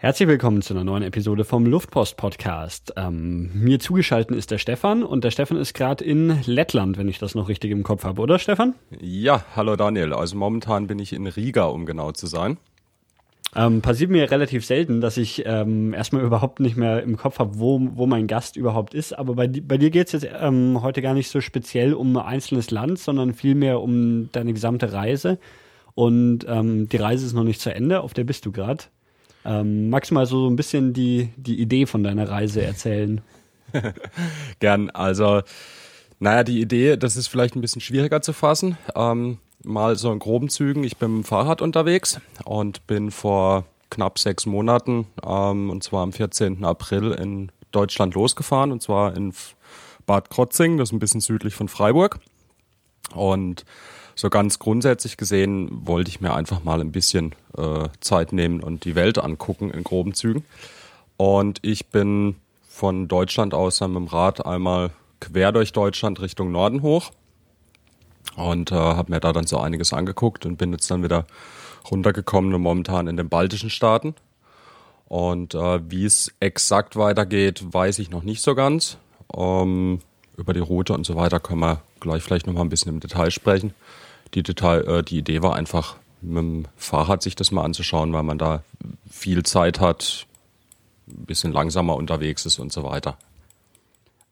Herzlich willkommen zu einer neuen Episode vom Luftpost Podcast. Ähm, mir zugeschaltet ist der Stefan und der Stefan ist gerade in Lettland, wenn ich das noch richtig im Kopf habe, oder Stefan? Ja, hallo Daniel. Also momentan bin ich in Riga, um genau zu sein. Ähm, passiert mir relativ selten, dass ich ähm, erstmal überhaupt nicht mehr im Kopf habe, wo, wo mein Gast überhaupt ist. Aber bei, bei dir geht es jetzt ähm, heute gar nicht so speziell um ein einzelnes Land, sondern vielmehr um deine gesamte Reise. Und ähm, die Reise ist noch nicht zu Ende, auf der bist du gerade. Ähm, magst du mal so ein bisschen die, die Idee von deiner Reise erzählen? Gern. Also, naja, die Idee, das ist vielleicht ein bisschen schwieriger zu fassen. Ähm, mal so in groben Zügen. Ich bin mit dem Fahrrad unterwegs und bin vor knapp sechs Monaten, ähm, und zwar am 14. April in Deutschland losgefahren, und zwar in Bad Krotzing, das ist ein bisschen südlich von Freiburg. Und so ganz grundsätzlich gesehen wollte ich mir einfach mal ein bisschen äh, Zeit nehmen und die Welt angucken in groben Zügen. Und ich bin von Deutschland aus dann mit dem Rad einmal quer durch Deutschland Richtung Norden hoch und äh, habe mir da dann so einiges angeguckt und bin jetzt dann wieder runtergekommen und momentan in den baltischen Staaten. Und äh, wie es exakt weitergeht, weiß ich noch nicht so ganz. Ähm, über die Route und so weiter können wir gleich vielleicht noch mal ein bisschen im Detail sprechen die, Detail, äh, die Idee war einfach, mit dem Fahrrad sich das mal anzuschauen, weil man da viel Zeit hat, ein bisschen langsamer unterwegs ist und so weiter.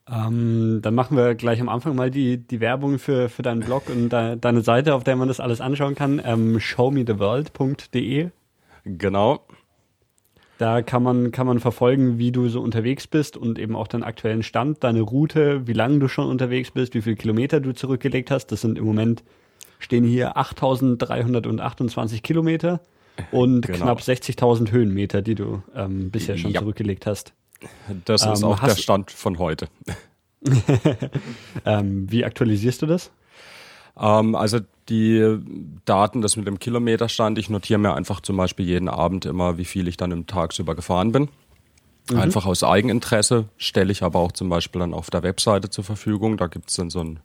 Ähm, dann machen wir gleich am Anfang mal die, die Werbung für, für deinen Blog und de, deine Seite, auf der man das alles anschauen kann. Ähm, showmetheworld.de. Genau. Da kann man, kann man verfolgen, wie du so unterwegs bist und eben auch deinen aktuellen Stand, deine Route, wie lange du schon unterwegs bist, wie viele Kilometer du zurückgelegt hast. Das sind im Moment stehen hier 8328 Kilometer und genau. knapp 60.000 Höhenmeter, die du ähm, bisher schon ja. zurückgelegt hast. Das ist ähm, auch der Stand von heute. ähm, wie aktualisierst du das? Ähm, also die Daten, das mit dem Kilometerstand, ich notiere mir einfach zum Beispiel jeden Abend immer, wie viel ich dann im Tagsüber gefahren bin. Mhm. Einfach aus Eigeninteresse stelle ich aber auch zum Beispiel dann auf der Webseite zur Verfügung. Da gibt es dann so ein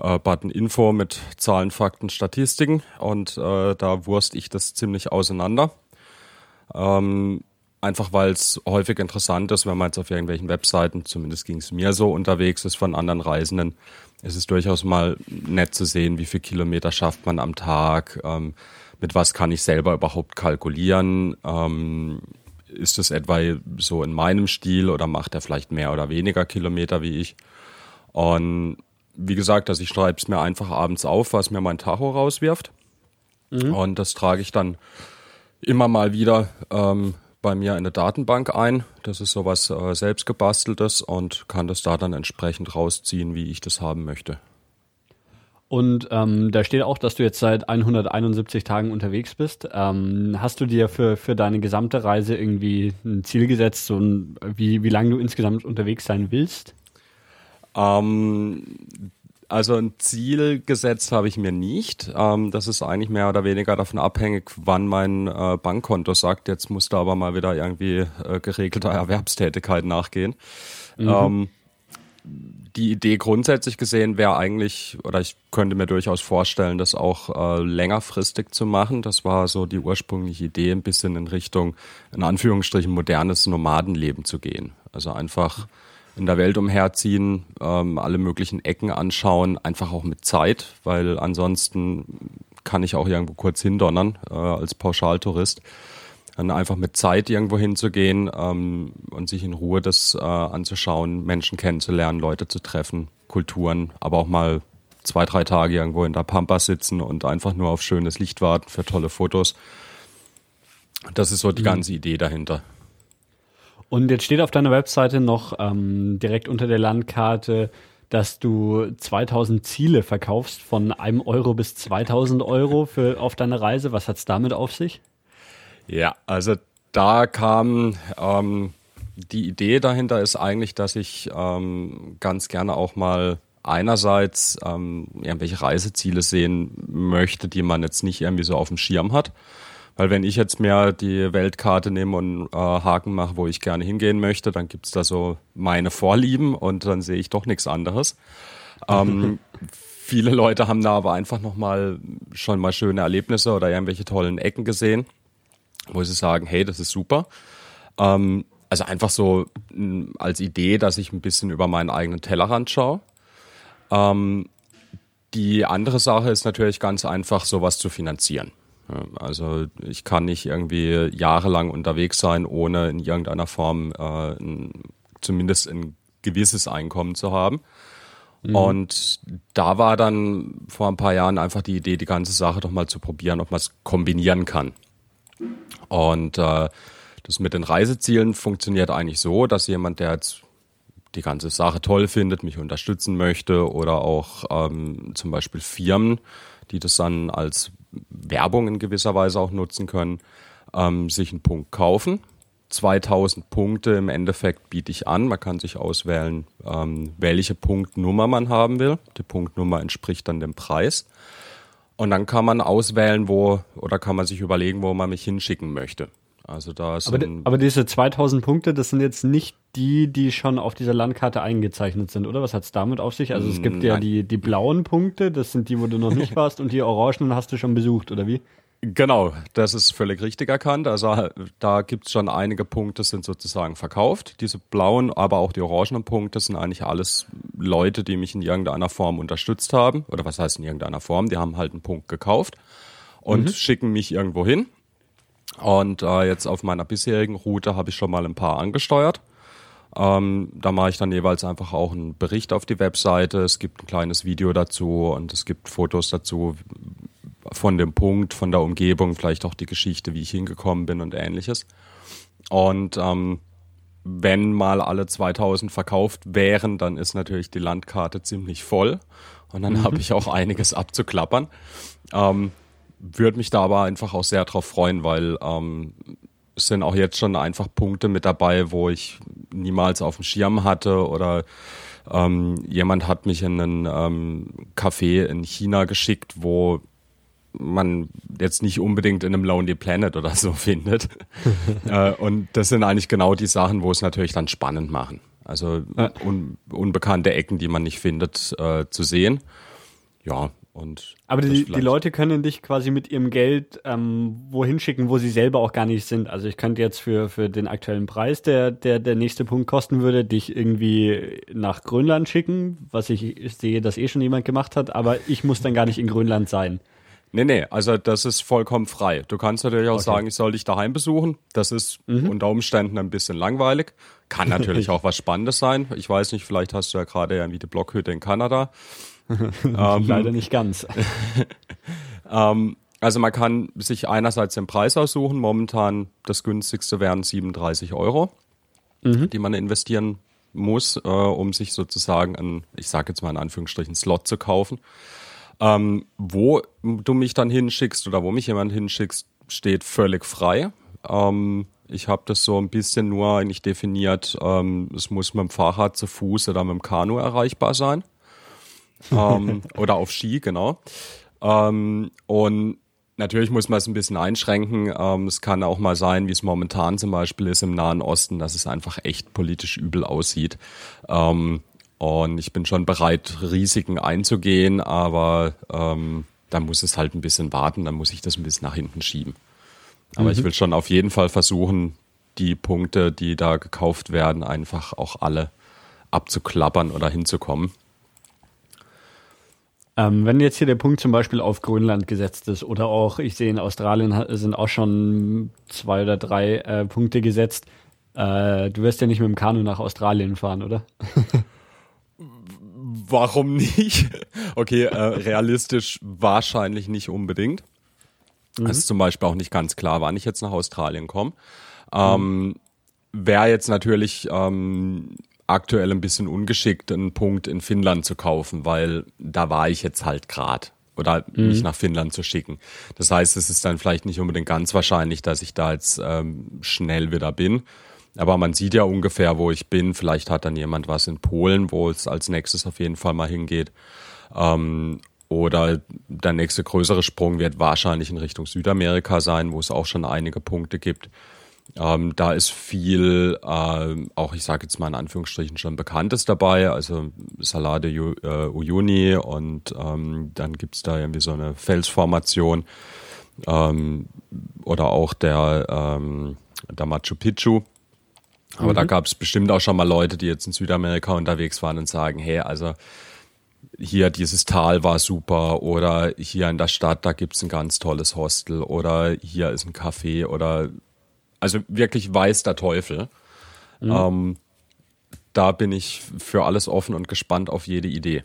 äh, Button Info mit Zahlen, Fakten, Statistiken und äh, da wurst ich das ziemlich auseinander. Ähm, einfach weil es häufig interessant ist, wenn man jetzt auf irgendwelchen Webseiten, zumindest ging es mir so, unterwegs ist von anderen Reisenden, ist es durchaus mal nett zu sehen, wie viel Kilometer schafft man am Tag, ähm, mit was kann ich selber überhaupt kalkulieren, ähm, ist es etwa so in meinem Stil oder macht er vielleicht mehr oder weniger Kilometer wie ich? Und wie gesagt, also ich schreibe es mir einfach abends auf, was mir mein Tacho rauswirft. Mhm. Und das trage ich dann immer mal wieder ähm, bei mir in eine Datenbank ein. Das ist sowas äh, selbstgebasteltes und kann das da dann entsprechend rausziehen, wie ich das haben möchte. Und ähm, da steht auch, dass du jetzt seit 171 Tagen unterwegs bist. Ähm, hast du dir für, für deine gesamte Reise irgendwie ein Ziel gesetzt, so ein, wie, wie lange du insgesamt unterwegs sein willst? Ähm, also ein Ziel gesetzt habe ich mir nicht. Ähm, das ist eigentlich mehr oder weniger davon abhängig, wann mein äh, Bankkonto sagt, jetzt musst du aber mal wieder irgendwie äh, geregelter Erwerbstätigkeit nachgehen. Mhm. Ähm, die Idee grundsätzlich gesehen wäre eigentlich, oder ich könnte mir durchaus vorstellen, das auch äh, längerfristig zu machen. Das war so die ursprüngliche Idee, ein bisschen in Richtung, in Anführungsstrichen, modernes Nomadenleben zu gehen. Also einfach in der Welt umherziehen, ähm, alle möglichen Ecken anschauen, einfach auch mit Zeit, weil ansonsten kann ich auch irgendwo kurz hindonnern äh, als Pauschaltourist. Dann einfach mit Zeit irgendwo hinzugehen ähm, und sich in Ruhe das äh, anzuschauen, Menschen kennenzulernen, Leute zu treffen, Kulturen, aber auch mal zwei, drei Tage irgendwo in der Pampa sitzen und einfach nur auf schönes Licht warten für tolle Fotos. Das ist so die mhm. ganze Idee dahinter. Und jetzt steht auf deiner Webseite noch ähm, direkt unter der Landkarte, dass du 2000 Ziele verkaufst von einem Euro bis 2000 Euro für, auf deine Reise. Was hat's damit auf sich? Ja, also da kam ähm, die Idee dahinter ist eigentlich, dass ich ähm, ganz gerne auch mal einerseits ähm, irgendwelche Reiseziele sehen möchte, die man jetzt nicht irgendwie so auf dem Schirm hat. Weil wenn ich jetzt mir die Weltkarte nehme und äh, Haken mache, wo ich gerne hingehen möchte, dann gibt's da so meine Vorlieben und dann sehe ich doch nichts anderes. Ähm, viele Leute haben da aber einfach nochmal schon mal schöne Erlebnisse oder irgendwelche tollen Ecken gesehen, wo sie sagen, hey, das ist super. Ähm, also einfach so als Idee, dass ich ein bisschen über meinen eigenen Tellerrand schaue. Ähm, die andere Sache ist natürlich ganz einfach, sowas zu finanzieren. Ja, Also ich kann nicht irgendwie jahrelang unterwegs sein, ohne in irgendeiner Form äh, ein, zumindest ein gewisses Einkommen zu haben. Und da war dann vor ein paar Jahren einfach die Idee, die ganze Sache doch mal zu probieren, ob man es kombinieren kann. Und äh, das mit den Reisezielen funktioniert eigentlich so, dass jemand, der jetzt die ganze Sache toll findet, mich unterstützen möchte oder auch ähm, zum Beispiel Firmen, die das dann als Werbung in gewisser Weise auch nutzen können, ähm, sich einen Punkt kaufen. 2000 Punkte im Endeffekt biete ich an. Man kann sich auswählen, ähm, welche Punktnummer man haben will. Die Punktnummer entspricht dann dem Preis. Und dann kann man auswählen, wo oder kann man sich überlegen, wo man mich hinschicken möchte. Also da ist Aber, aber diese 2000 Punkte, das sind jetzt nicht die, die schon auf dieser Landkarte eingezeichnet sind, oder? Was hat's damit auf sich? Also es gibt ja Nein. die, die blauen Punkte, das sind die, wo du noch nicht warst, und die orangenen hast du schon besucht, oder wie? Genau, das ist völlig richtig erkannt. Also da gibt's schon einige Punkte, sind sozusagen verkauft. Diese blauen, aber auch die orangenen Punkte sind eigentlich alles Leute, die mich in irgendeiner Form unterstützt haben. Oder was heißt in irgendeiner Form? Die haben halt einen Punkt gekauft und schicken mich irgendwo hin. Und äh, jetzt auf meiner bisherigen Route habe ich schon mal ein paar angesteuert. Ähm, da mache ich dann jeweils einfach auch einen Bericht auf die Webseite. Es gibt ein kleines Video dazu und es gibt Fotos dazu von dem Punkt, von der Umgebung, vielleicht auch die Geschichte, wie ich hingekommen bin und ähnliches. Und ähm, wenn mal alle 2000 verkauft wären, dann ist natürlich die Landkarte ziemlich voll und dann habe ich auch einiges abzuklappern. Ähm, würde mich da aber einfach auch sehr drauf freuen, weil ähm, es sind auch jetzt schon einfach Punkte mit dabei, wo ich niemals auf dem Schirm hatte oder ähm, jemand hat mich in einen ähm, Café in China geschickt, wo man jetzt nicht unbedingt in einem Lonely Planet oder so findet. äh, und das sind eigentlich genau die Sachen, wo es natürlich dann spannend machen. Also un unbekannte Ecken, die man nicht findet, äh, zu sehen. Ja, und Aber die, die Leute können dich quasi mit ihrem Geld ähm, wohin schicken, wo sie selber auch gar nicht sind. Also ich könnte jetzt für, für den aktuellen Preis, der, der der nächste Punkt kosten würde, dich irgendwie nach Grönland schicken, was ich, sehe, dass eh schon jemand gemacht hat, aber ich muss dann gar nicht in Grönland sein. Nee, nee, also das ist vollkommen frei. Du kannst natürlich auch sagen, ich soll dich daheim besuchen. Das ist unter Umständen ein bisschen langweilig. Kann natürlich auch was Spannendes sein. Ich weiß nicht, vielleicht hast du ja gerade irgendwie die Blockhütte in Kanada. Leider nicht ganz. Ähm, also man kann sich einerseits den Preis aussuchen. Momentan das günstigste wären 37 Euro, die man investieren muss, äh, um sich sozusagen einen, ich sage jetzt mal in Anführungsstrichen, Slot zu kaufen. Ähm, wo du mich dann hinschickst oder wo mich jemand hinschickst, steht völlig frei. Ähm, ich habe das so ein bisschen nur eigentlich definiert, ähm, es muss mit dem Fahrrad zu Fuß oder mit dem Kanu erreichbar sein. Ähm, oder auf Ski, genau. Ähm, und natürlich muss man es ein bisschen einschränken. Ähm, es kann auch mal sein, wie es momentan zum Beispiel ist im Nahen Osten, dass es einfach echt politisch übel aussieht. Ähm, und ich bin schon bereit, Risiken einzugehen, aber ähm, da muss es halt ein bisschen warten, dann muss ich das ein bisschen nach hinten schieben. Aber ich will schon auf jeden Fall versuchen, die Punkte, die da gekauft werden, einfach auch alle abzuklappern oder hinzukommen. Ähm, wenn jetzt hier der Punkt zum Beispiel auf Grönland gesetzt ist oder auch, ich sehe in Australien sind auch schon zwei oder drei äh, Punkte gesetzt. Äh, du wirst ja nicht mit dem Kanu nach Australien fahren, oder? Warum nicht? Okay, äh, realistisch wahrscheinlich nicht unbedingt. Es ist zum Beispiel auch nicht ganz klar, wann ich jetzt nach Australien komme. Ähm, Wäre jetzt natürlich ähm, aktuell ein bisschen ungeschickt, einen Punkt in Finnland zu kaufen, weil da war ich jetzt halt grad. Oder mich nach Finnland zu schicken. Das heißt, es ist dann vielleicht nicht unbedingt ganz wahrscheinlich, dass ich da jetzt ähm, schnell wieder bin. Aber man sieht ja ungefähr, wo ich bin. Vielleicht hat dann jemand was in Polen, wo es als nächstes auf jeden Fall mal hingeht. Ähm, oder der nächste größere Sprung wird wahrscheinlich in Richtung Südamerika sein, wo es auch schon einige Punkte gibt. Ähm, da ist viel, ähm, auch ich sage jetzt mal in Anführungsstrichen schon Bekanntes dabei, also Salade Ju- äh, Uyuni und ähm, dann gibt's da irgendwie so eine Felsformation ähm, oder auch der, ähm, der Machu Picchu Aber mhm. da gab es bestimmt auch schon mal Leute, die jetzt in Südamerika unterwegs waren und sagen, hey, also hier dieses Tal war super oder hier in der Stadt, da gibt's ein ganz tolles Hostel oder hier ist ein Café oder also wirklich weiß der Teufel. Mhm. Ähm, da bin ich für alles offen und gespannt auf jede Idee.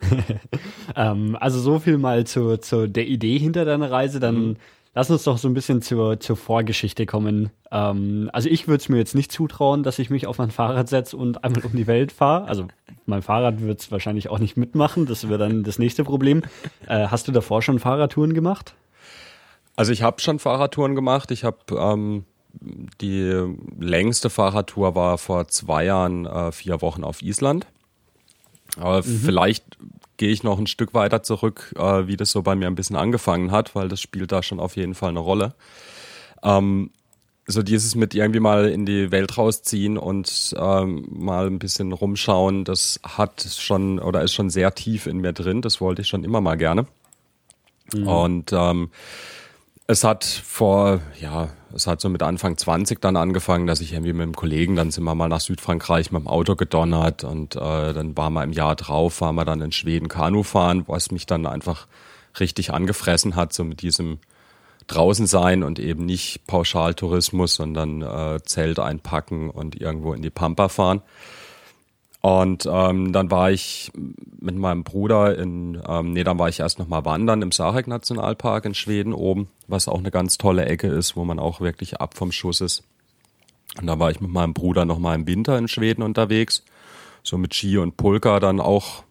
ähm, also so viel mal zu, zu der Idee hinter deiner Reise. Dann mhm. lass uns doch so ein bisschen zur, zur Vorgeschichte kommen. Ähm, also ich würde es mir jetzt nicht zutrauen, dass ich mich auf mein Fahrrad setze und einmal um die Welt fahre. Also mein Fahrrad wird es wahrscheinlich auch nicht mitmachen. Das wäre dann das nächste Problem. Äh, hast du davor schon Fahrradtouren gemacht? Also ich habe schon Fahrradtouren gemacht. Ich habe ähm, die längste Fahrradtour war vor zwei Jahren äh, vier Wochen auf Island. Aber mhm. vielleicht gehe ich noch ein Stück weiter zurück, äh, wie das so bei mir ein bisschen angefangen hat, weil das spielt da schon auf jeden Fall eine Rolle. Ähm, so dieses mit irgendwie mal in die Welt rausziehen und ähm, mal ein bisschen rumschauen, das hat schon oder ist schon sehr tief in mir drin. Das wollte ich schon immer mal gerne. Mhm. Und ähm, es hat vor, ja, es hat so mit Anfang 20 dann angefangen, dass ich irgendwie mit einem Kollegen, dann sind wir mal nach Südfrankreich mit dem Auto gedonnert und äh, dann waren wir im Jahr drauf, waren wir dann in Schweden Kanu fahren, was mich dann einfach richtig angefressen hat, so mit diesem draußen sein und eben nicht Pauschaltourismus, sondern äh, Zelt einpacken und irgendwo in die Pampa fahren. Und ähm, dann war ich mit meinem Bruder in, ähm, nee, dann war ich erst nochmal wandern im Sarek Nationalpark in Schweden oben, was auch eine ganz tolle Ecke ist, wo man auch wirklich ab vom Schuss ist. Und da war ich mit meinem Bruder nochmal im Winter in Schweden unterwegs, so mit Ski und Pulka dann auch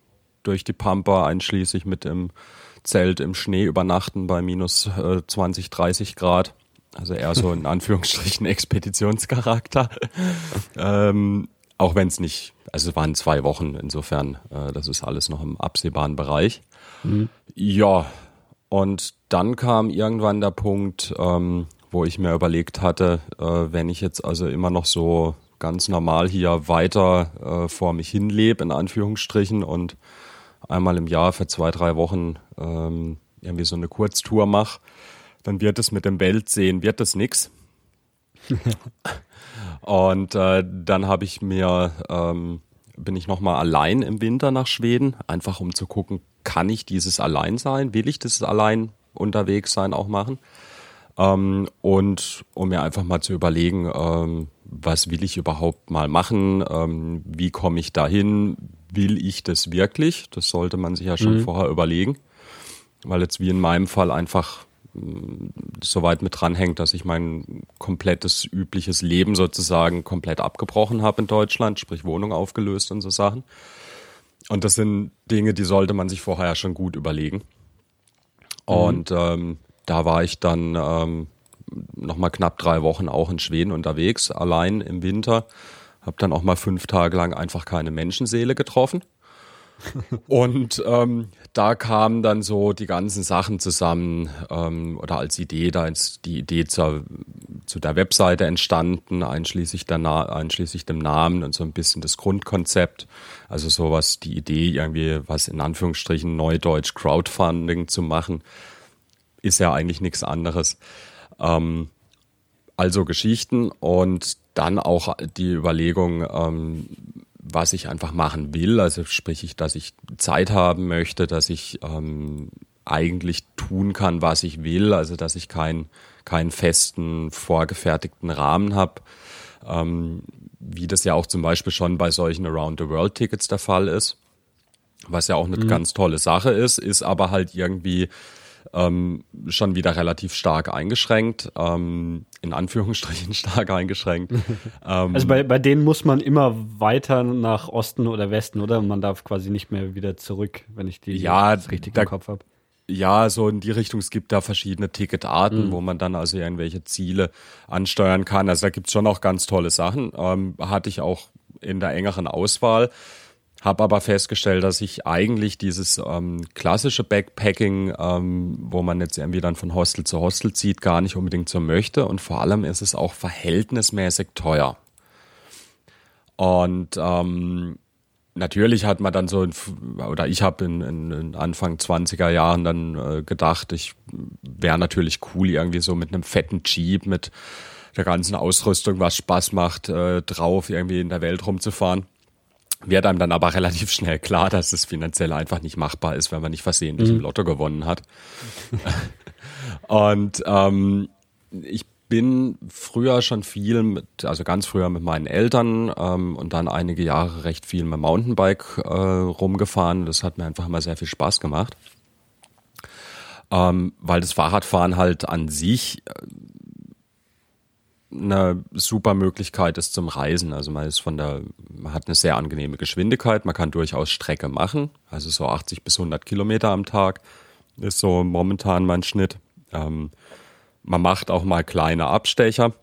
durch die Pampa, einschließlich mit im Zelt im Schnee übernachten bei minus äh, 20, 30 Grad. Also eher so in Anführungsstrichen Expeditionscharakter. ähm, auch wenn es nicht, also es waren zwei Wochen, insofern, äh, das ist alles noch im absehbaren Bereich. Mhm. Ja, und dann kam irgendwann der Punkt, ähm, wo ich mir überlegt hatte, äh, wenn ich jetzt also immer noch so ganz normal hier weiter äh, vor mich hinlebe, in Anführungsstrichen, und einmal im Jahr für zwei, drei Wochen ähm, irgendwie so eine Kurztour mache, dann wird es mit dem Weltsehen, wird das nix. Und äh, dann habe ich mir, ähm, bin ich nochmal allein im Winter nach Schweden, einfach um zu gucken, kann ich dieses allein sein? Will ich das allein unterwegs sein auch machen? Ähm, und um mir einfach mal zu überlegen, ähm, was will ich überhaupt mal machen? Ähm, wie komme ich dahin? Will ich das wirklich? Das sollte man sich ja schon mhm. vorher überlegen, weil jetzt wie in meinem Fall einfach so weit mit dranhängt, dass ich mein komplettes übliches Leben sozusagen komplett abgebrochen habe in Deutschland, sprich Wohnung aufgelöst und so Sachen. Und das sind Dinge, die sollte man sich vorher ja schon gut überlegen. Mhm. Und ähm, da war ich dann ähm, nochmal knapp drei Wochen auch in Schweden unterwegs, allein im Winter. Habe dann auch mal fünf Tage lang einfach keine Menschenseele getroffen. und ähm, da kamen dann so die ganzen Sachen zusammen ähm, oder als Idee, da ist die Idee zur, zu der Webseite entstanden, einschließlich, der Na einschließlich dem Namen und so ein bisschen das Grundkonzept. Also sowas, die Idee irgendwie, was in Anführungsstrichen Neudeutsch Crowdfunding zu machen, ist ja eigentlich nichts anderes. Ähm, also Geschichten und dann auch die Überlegung, ähm, was ich einfach machen will. Also sprich ich, dass ich Zeit haben möchte, dass ich ähm, eigentlich tun kann, was ich will. Also dass ich keinen keinen festen, vorgefertigten Rahmen habe. Ähm, wie das ja auch zum Beispiel schon bei solchen Around-the-World-Tickets der Fall ist. Was ja auch eine mhm. ganz tolle Sache ist, ist aber halt irgendwie ähm, schon wieder relativ stark eingeschränkt, ähm, in Anführungsstrichen stark eingeschränkt. ähm, also bei, bei denen muss man immer weiter nach Osten oder Westen, oder? Man darf quasi nicht mehr wieder zurück, wenn ich die ja, richtig im Kopf habe. Ja, so in die Richtung, es gibt da verschiedene Ticketarten, mhm. wo man dann also irgendwelche Ziele ansteuern kann. Also da gibt's schon auch ganz tolle Sachen. Ähm, hatte ich auch in der engeren Auswahl. Habe aber festgestellt, dass ich eigentlich dieses ähm, klassische Backpacking, ähm, wo man jetzt irgendwie dann von Hostel zu Hostel zieht, gar nicht unbedingt so möchte. Und vor allem ist es auch verhältnismäßig teuer. Und ähm, natürlich hat man dann so, oder ich habe in, in, in, Anfang 20er Jahren dann äh, gedacht, ich wäre natürlich cool irgendwie so mit einem fetten Jeep mit der ganzen Ausrüstung, was Spaß macht, äh, drauf irgendwie in der Welt rumzufahren. Wird einem dann aber relativ schnell klar, dass es finanziell einfach nicht machbar ist, wenn man nicht versehentlich mhm. im Lotto gewonnen hat. und ähm, ich bin früher schon viel mit, also ganz früher mit meinen Eltern ähm, und dann einige Jahre recht viel mit Mountainbike äh, rumgefahren. Das hat mir einfach immer sehr viel Spaß gemacht. Ähm, weil das Fahrradfahren halt an sich äh, eine super Möglichkeit ist zum Reisen. Also man ist von der, man hat eine sehr angenehme Geschwindigkeit, man kann durchaus Strecke machen, also so 80 bis 100 Kilometer am Tag ist so momentan mein Schnitt. Ähm, man macht auch mal kleine Abstecher.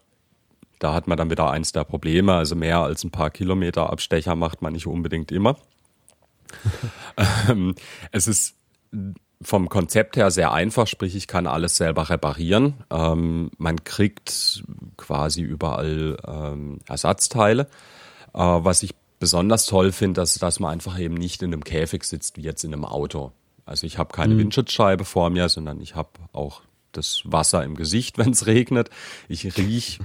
Da hat man dann wieder eins der Probleme. Also mehr als ein paar Kilometer Abstecher macht man nicht unbedingt immer. ähm, es ist vom Konzept her sehr einfach, sprich ich kann alles selber reparieren. Ähm, man kriegt quasi überall ähm, Ersatzteile. Äh, was ich besonders toll finde, dass, dass man einfach eben nicht in einem Käfig sitzt wie jetzt in einem Auto. Also ich habe keine mhm. Windschutzscheibe vor mir, sondern ich habe auch das Wasser im Gesicht, wenn es regnet. Ich riech,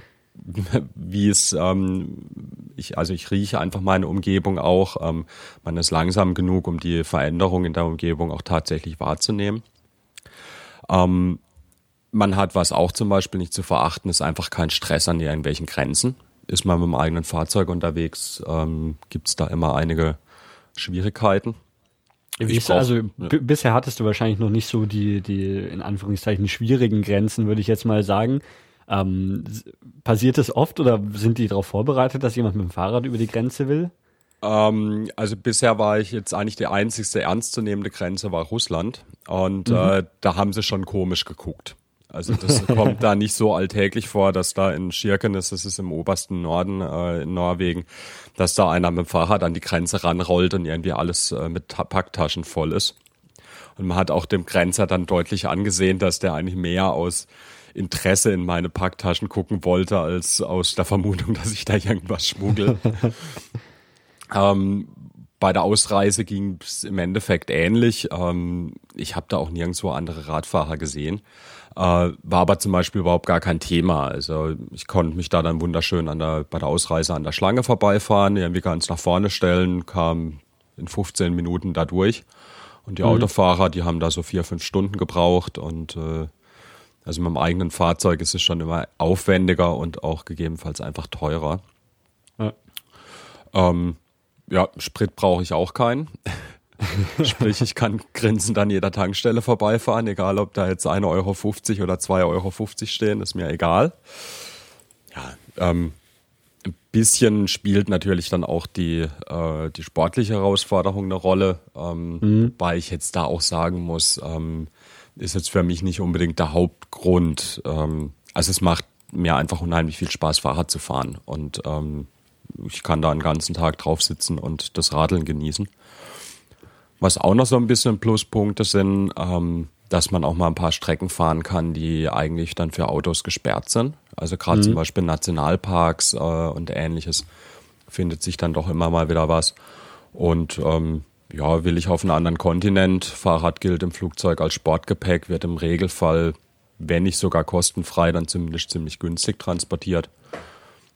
wie es, ähm, ich, also ich rieche einfach meine Umgebung auch. Ähm, man ist langsam genug, um die Veränderung in der Umgebung auch tatsächlich wahrzunehmen. Ähm, man hat, was auch zum Beispiel nicht zu verachten, ist einfach kein Stress an irgendwelchen Grenzen. Ist man mit dem eigenen Fahrzeug unterwegs, ähm, gibt es da immer einige Schwierigkeiten. Brauch, also ja. bisher hattest du wahrscheinlich noch nicht so die, die in Anführungszeichen schwierigen Grenzen, würde ich jetzt mal sagen. Ähm, passiert es oft oder sind die darauf vorbereitet, dass jemand mit dem Fahrrad über die Grenze will? Ähm, also bisher war ich jetzt eigentlich die einzigste ernstzunehmende Grenze war Russland und mhm. äh, da haben sie schon komisch geguckt. Also das kommt da nicht so alltäglich vor, dass da in Schirkenes, das ist im obersten Norden äh, in Norwegen, dass da einer mit dem Fahrrad an die Grenze ranrollt und irgendwie alles äh, mit Packtaschen voll ist. Und man hat auch dem Grenzer dann deutlich angesehen, dass der eigentlich mehr aus Interesse in meine Packtaschen gucken wollte, als aus der Vermutung, dass ich da irgendwas schmuggel. ähm, bei der Ausreise ging es im Endeffekt ähnlich. Ähm, ich habe da auch nirgendwo andere Radfahrer gesehen. Äh, war aber zum Beispiel überhaupt gar kein Thema. Also ich konnte mich da dann wunderschön an der, bei der Ausreise an der Schlange vorbeifahren, irgendwie ganz nach vorne stellen, kam in 15 Minuten da durch. Und die mhm. Autofahrer, die haben da so vier, fünf Stunden gebraucht und äh, also mit dem eigenen Fahrzeug ist es schon immer aufwendiger und auch gegebenenfalls einfach teurer. Ja, ähm, ja Sprit brauche ich auch keinen. Sprich, ich kann grinsend an jeder Tankstelle vorbeifahren, egal ob da jetzt 1,50 Euro oder 2,50 Euro stehen, ist mir egal. Ja, ähm, ein bisschen spielt natürlich dann auch die, äh, die sportliche Herausforderung eine Rolle, ähm, mhm. wobei ich jetzt da auch sagen muss, ähm, ist jetzt für mich nicht unbedingt der Hauptgrund. Ähm, also es macht mir einfach unheimlich viel Spaß, Fahrrad zu fahren und ähm, ich kann da einen ganzen Tag drauf sitzen und das Radeln genießen. Was auch noch so ein bisschen Pluspunkte sind, ähm, dass man auch mal ein paar Strecken fahren kann, die eigentlich dann für Autos gesperrt sind. Also gerade mhm. zum Beispiel Nationalparks äh, und ähnliches findet sich dann doch immer mal wieder was. Und ähm, ja, will ich auf einen anderen Kontinent, Fahrrad gilt im Flugzeug als Sportgepäck, wird im Regelfall, wenn nicht sogar kostenfrei, dann zumindest ziemlich günstig transportiert.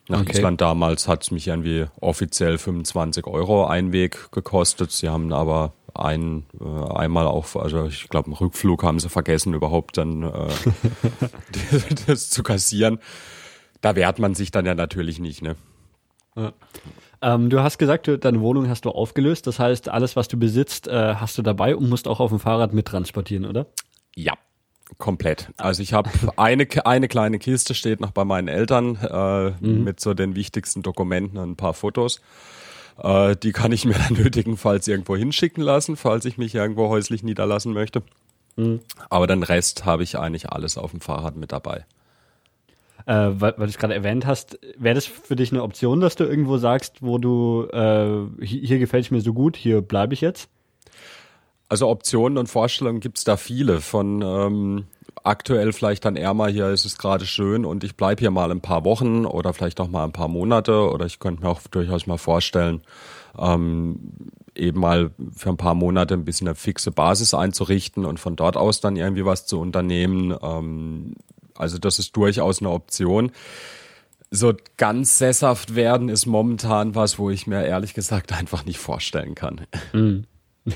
Nach okay. Island damals hat es mich irgendwie offiziell 25 Euro Einweg gekostet. Sie haben aber ein, äh, einmal auch, also ich glaube, im Rückflug haben sie vergessen, überhaupt dann äh, das zu kassieren. Da wehrt man sich dann ja natürlich nicht, ne? Ja. Ähm, du hast gesagt, deine Wohnung hast du aufgelöst. Das heißt, alles, was du besitzt, äh, hast du dabei und musst auch auf dem Fahrrad mittransportieren, oder? Ja, komplett. Also ich habe eine, eine kleine Kiste steht noch bei meinen Eltern äh, mhm. mit so den wichtigsten Dokumenten und ein paar Fotos. Äh, die kann ich mir dann nötigenfalls irgendwo hinschicken lassen, falls ich mich irgendwo häuslich niederlassen möchte. Mhm. Aber den Rest habe ich eigentlich alles auf dem Fahrrad mit dabei. Äh, weil, weil du es gerade erwähnt hast, wäre das für dich eine Option, dass du irgendwo sagst, wo du, äh, hier, hier gefällt es mir so gut, hier bleibe ich jetzt? Also Optionen und Vorstellungen gibt es da viele. Von ähm, aktuell vielleicht dann eher mal hier ist es gerade schön und ich bleibe hier mal ein paar Wochen oder vielleicht auch mal ein paar Monate oder ich könnte mir auch durchaus mal vorstellen, ähm, eben mal für ein paar Monate ein bisschen eine fixe Basis einzurichten und von dort aus dann irgendwie was zu unternehmen. Ähm, also das ist durchaus eine Option. so ganz sesshaft werden ist momentan was, wo ich mir ehrlich gesagt einfach nicht vorstellen kann. Mhm.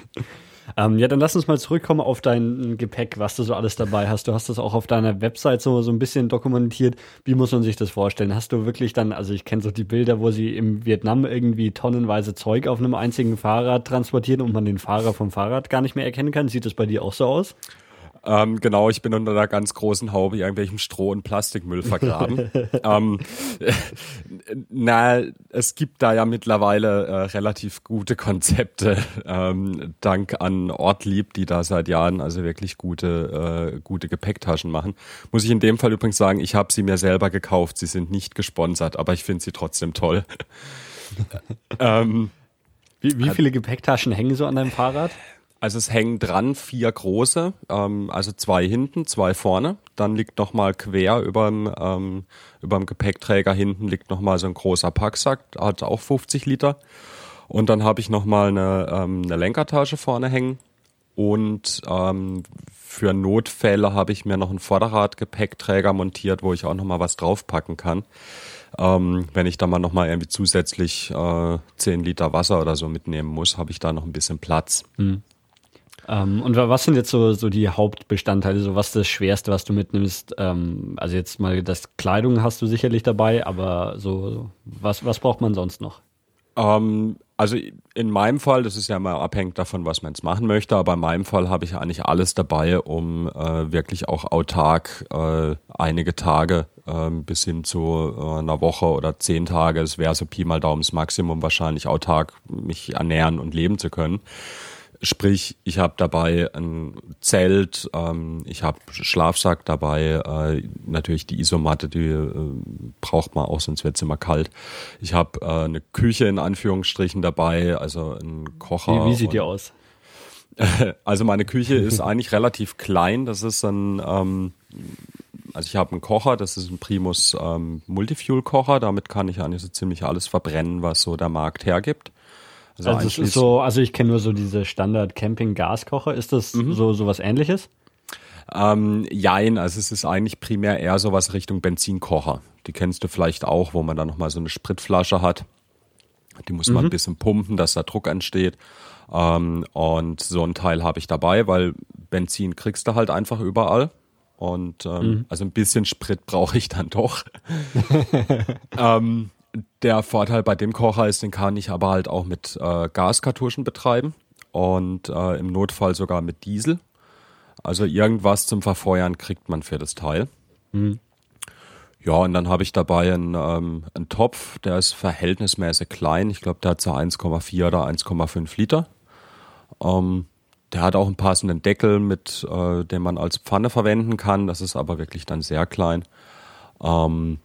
Ähm, ja, dann lass uns mal zurückkommen auf dein Gepäck, was du so alles dabei hast. Du hast das auch auf deiner Website so, so ein bisschen dokumentiert. Wie muss man sich das vorstellen? Hast du wirklich dann, also ich kenne so die Bilder, wo sie im Vietnam irgendwie tonnenweise Zeug auf einem einzigen Fahrrad transportieren und man den Fahrer vom Fahrrad gar nicht mehr erkennen kann. Sieht das bei dir auch so aus? Ähm, genau, ich bin unter einer ganz großen Haube irgendwelchem Stroh und Plastikmüll vergraben. ähm, na, es gibt da ja mittlerweile äh, relativ gute Konzepte, ähm, dank an Ortlieb, die da seit Jahren also wirklich gute, äh, gute Gepäcktaschen machen. Muss ich in dem Fall übrigens sagen, ich habe sie mir selber gekauft. Sie sind nicht gesponsert, aber ich finde sie trotzdem toll. ähm, wie, wie viele Gepäcktaschen hängen so an deinem Fahrrad? Also es hängen dran vier große, ähm, also zwei hinten, zwei vorne. Dann liegt nochmal quer überm, ähm, Gepäckträger hinten liegt nochmal so ein großer Packsack, hat auch 50 Liter. Und dann habe ich nochmal eine, ähm, eine Lenkertasche vorne hängen. Und ähm, für Notfälle habe ich mir noch einen Vorderradgepäckträger montiert, wo ich auch nochmal was draufpacken kann. Ähm, wenn ich da mal nochmal irgendwie zusätzlich äh, 10 Liter Wasser oder so mitnehmen muss, habe ich da noch ein bisschen Platz. Mhm. Ähm, und was sind jetzt so, so die Hauptbestandteile, so was das Schwerste, was du mitnimmst? Ähm, also jetzt mal das Kleidung hast du sicherlich dabei, aber so was, was braucht man sonst noch? Ähm, also in meinem Fall, das ist ja mal abhängig davon, was man jetzt machen möchte, aber in meinem Fall habe ich eigentlich alles dabei, um äh, wirklich auch autark äh, einige Tage äh, bis hin zu äh, einer Woche oder zehn Tage, es wäre so Pi mal Daumens Maximum wahrscheinlich autark mich ernähren und leben zu können. Sprich, ich habe dabei ein Zelt, ähm, ich habe Schlafsack dabei, äh, natürlich die Isomatte, die äh, braucht man auch, sonst wird es immer kalt. Ich habe äh, eine Küche in Anführungsstrichen dabei, also ein Kocher. Wie, wie sieht die aus? Also meine Küche ist eigentlich relativ klein. Das ist ein, ähm, also ich habe einen Kocher, das ist ein Primus ähm, Multifuel-Kocher. Damit kann ich eigentlich so ziemlich alles verbrennen, was so der Markt hergibt. Also, also es ist so, also ich kenne nur so diese Standard-Camping-Gaskocher. Ist das mhm. so, so was ähnliches? Ähm, jein, also es ist eigentlich primär eher sowas Richtung Benzinkocher. Die kennst du vielleicht auch, wo man dann nochmal so eine Spritflasche hat. Die muss man mhm. ein bisschen pumpen, dass da Druck entsteht. Ähm, und so ein Teil habe ich dabei, weil Benzin kriegst du halt einfach überall. Und ähm, mhm. also ein bisschen Sprit brauche ich dann doch. ähm, der Vorteil bei dem Kocher ist, den kann ich aber halt auch mit äh, Gaskartuschen betreiben und äh, im Notfall sogar mit Diesel. Also irgendwas zum Verfeuern kriegt man für das Teil. Mhm. Ja, und dann habe ich dabei einen, ähm, einen Topf, der ist verhältnismäßig klein. Ich glaube, der hat so 1,4 oder 1,5 Liter. Ähm, der hat auch einen passenden Deckel, mit äh, den man als Pfanne verwenden kann. Das ist aber wirklich dann sehr klein. Ähm,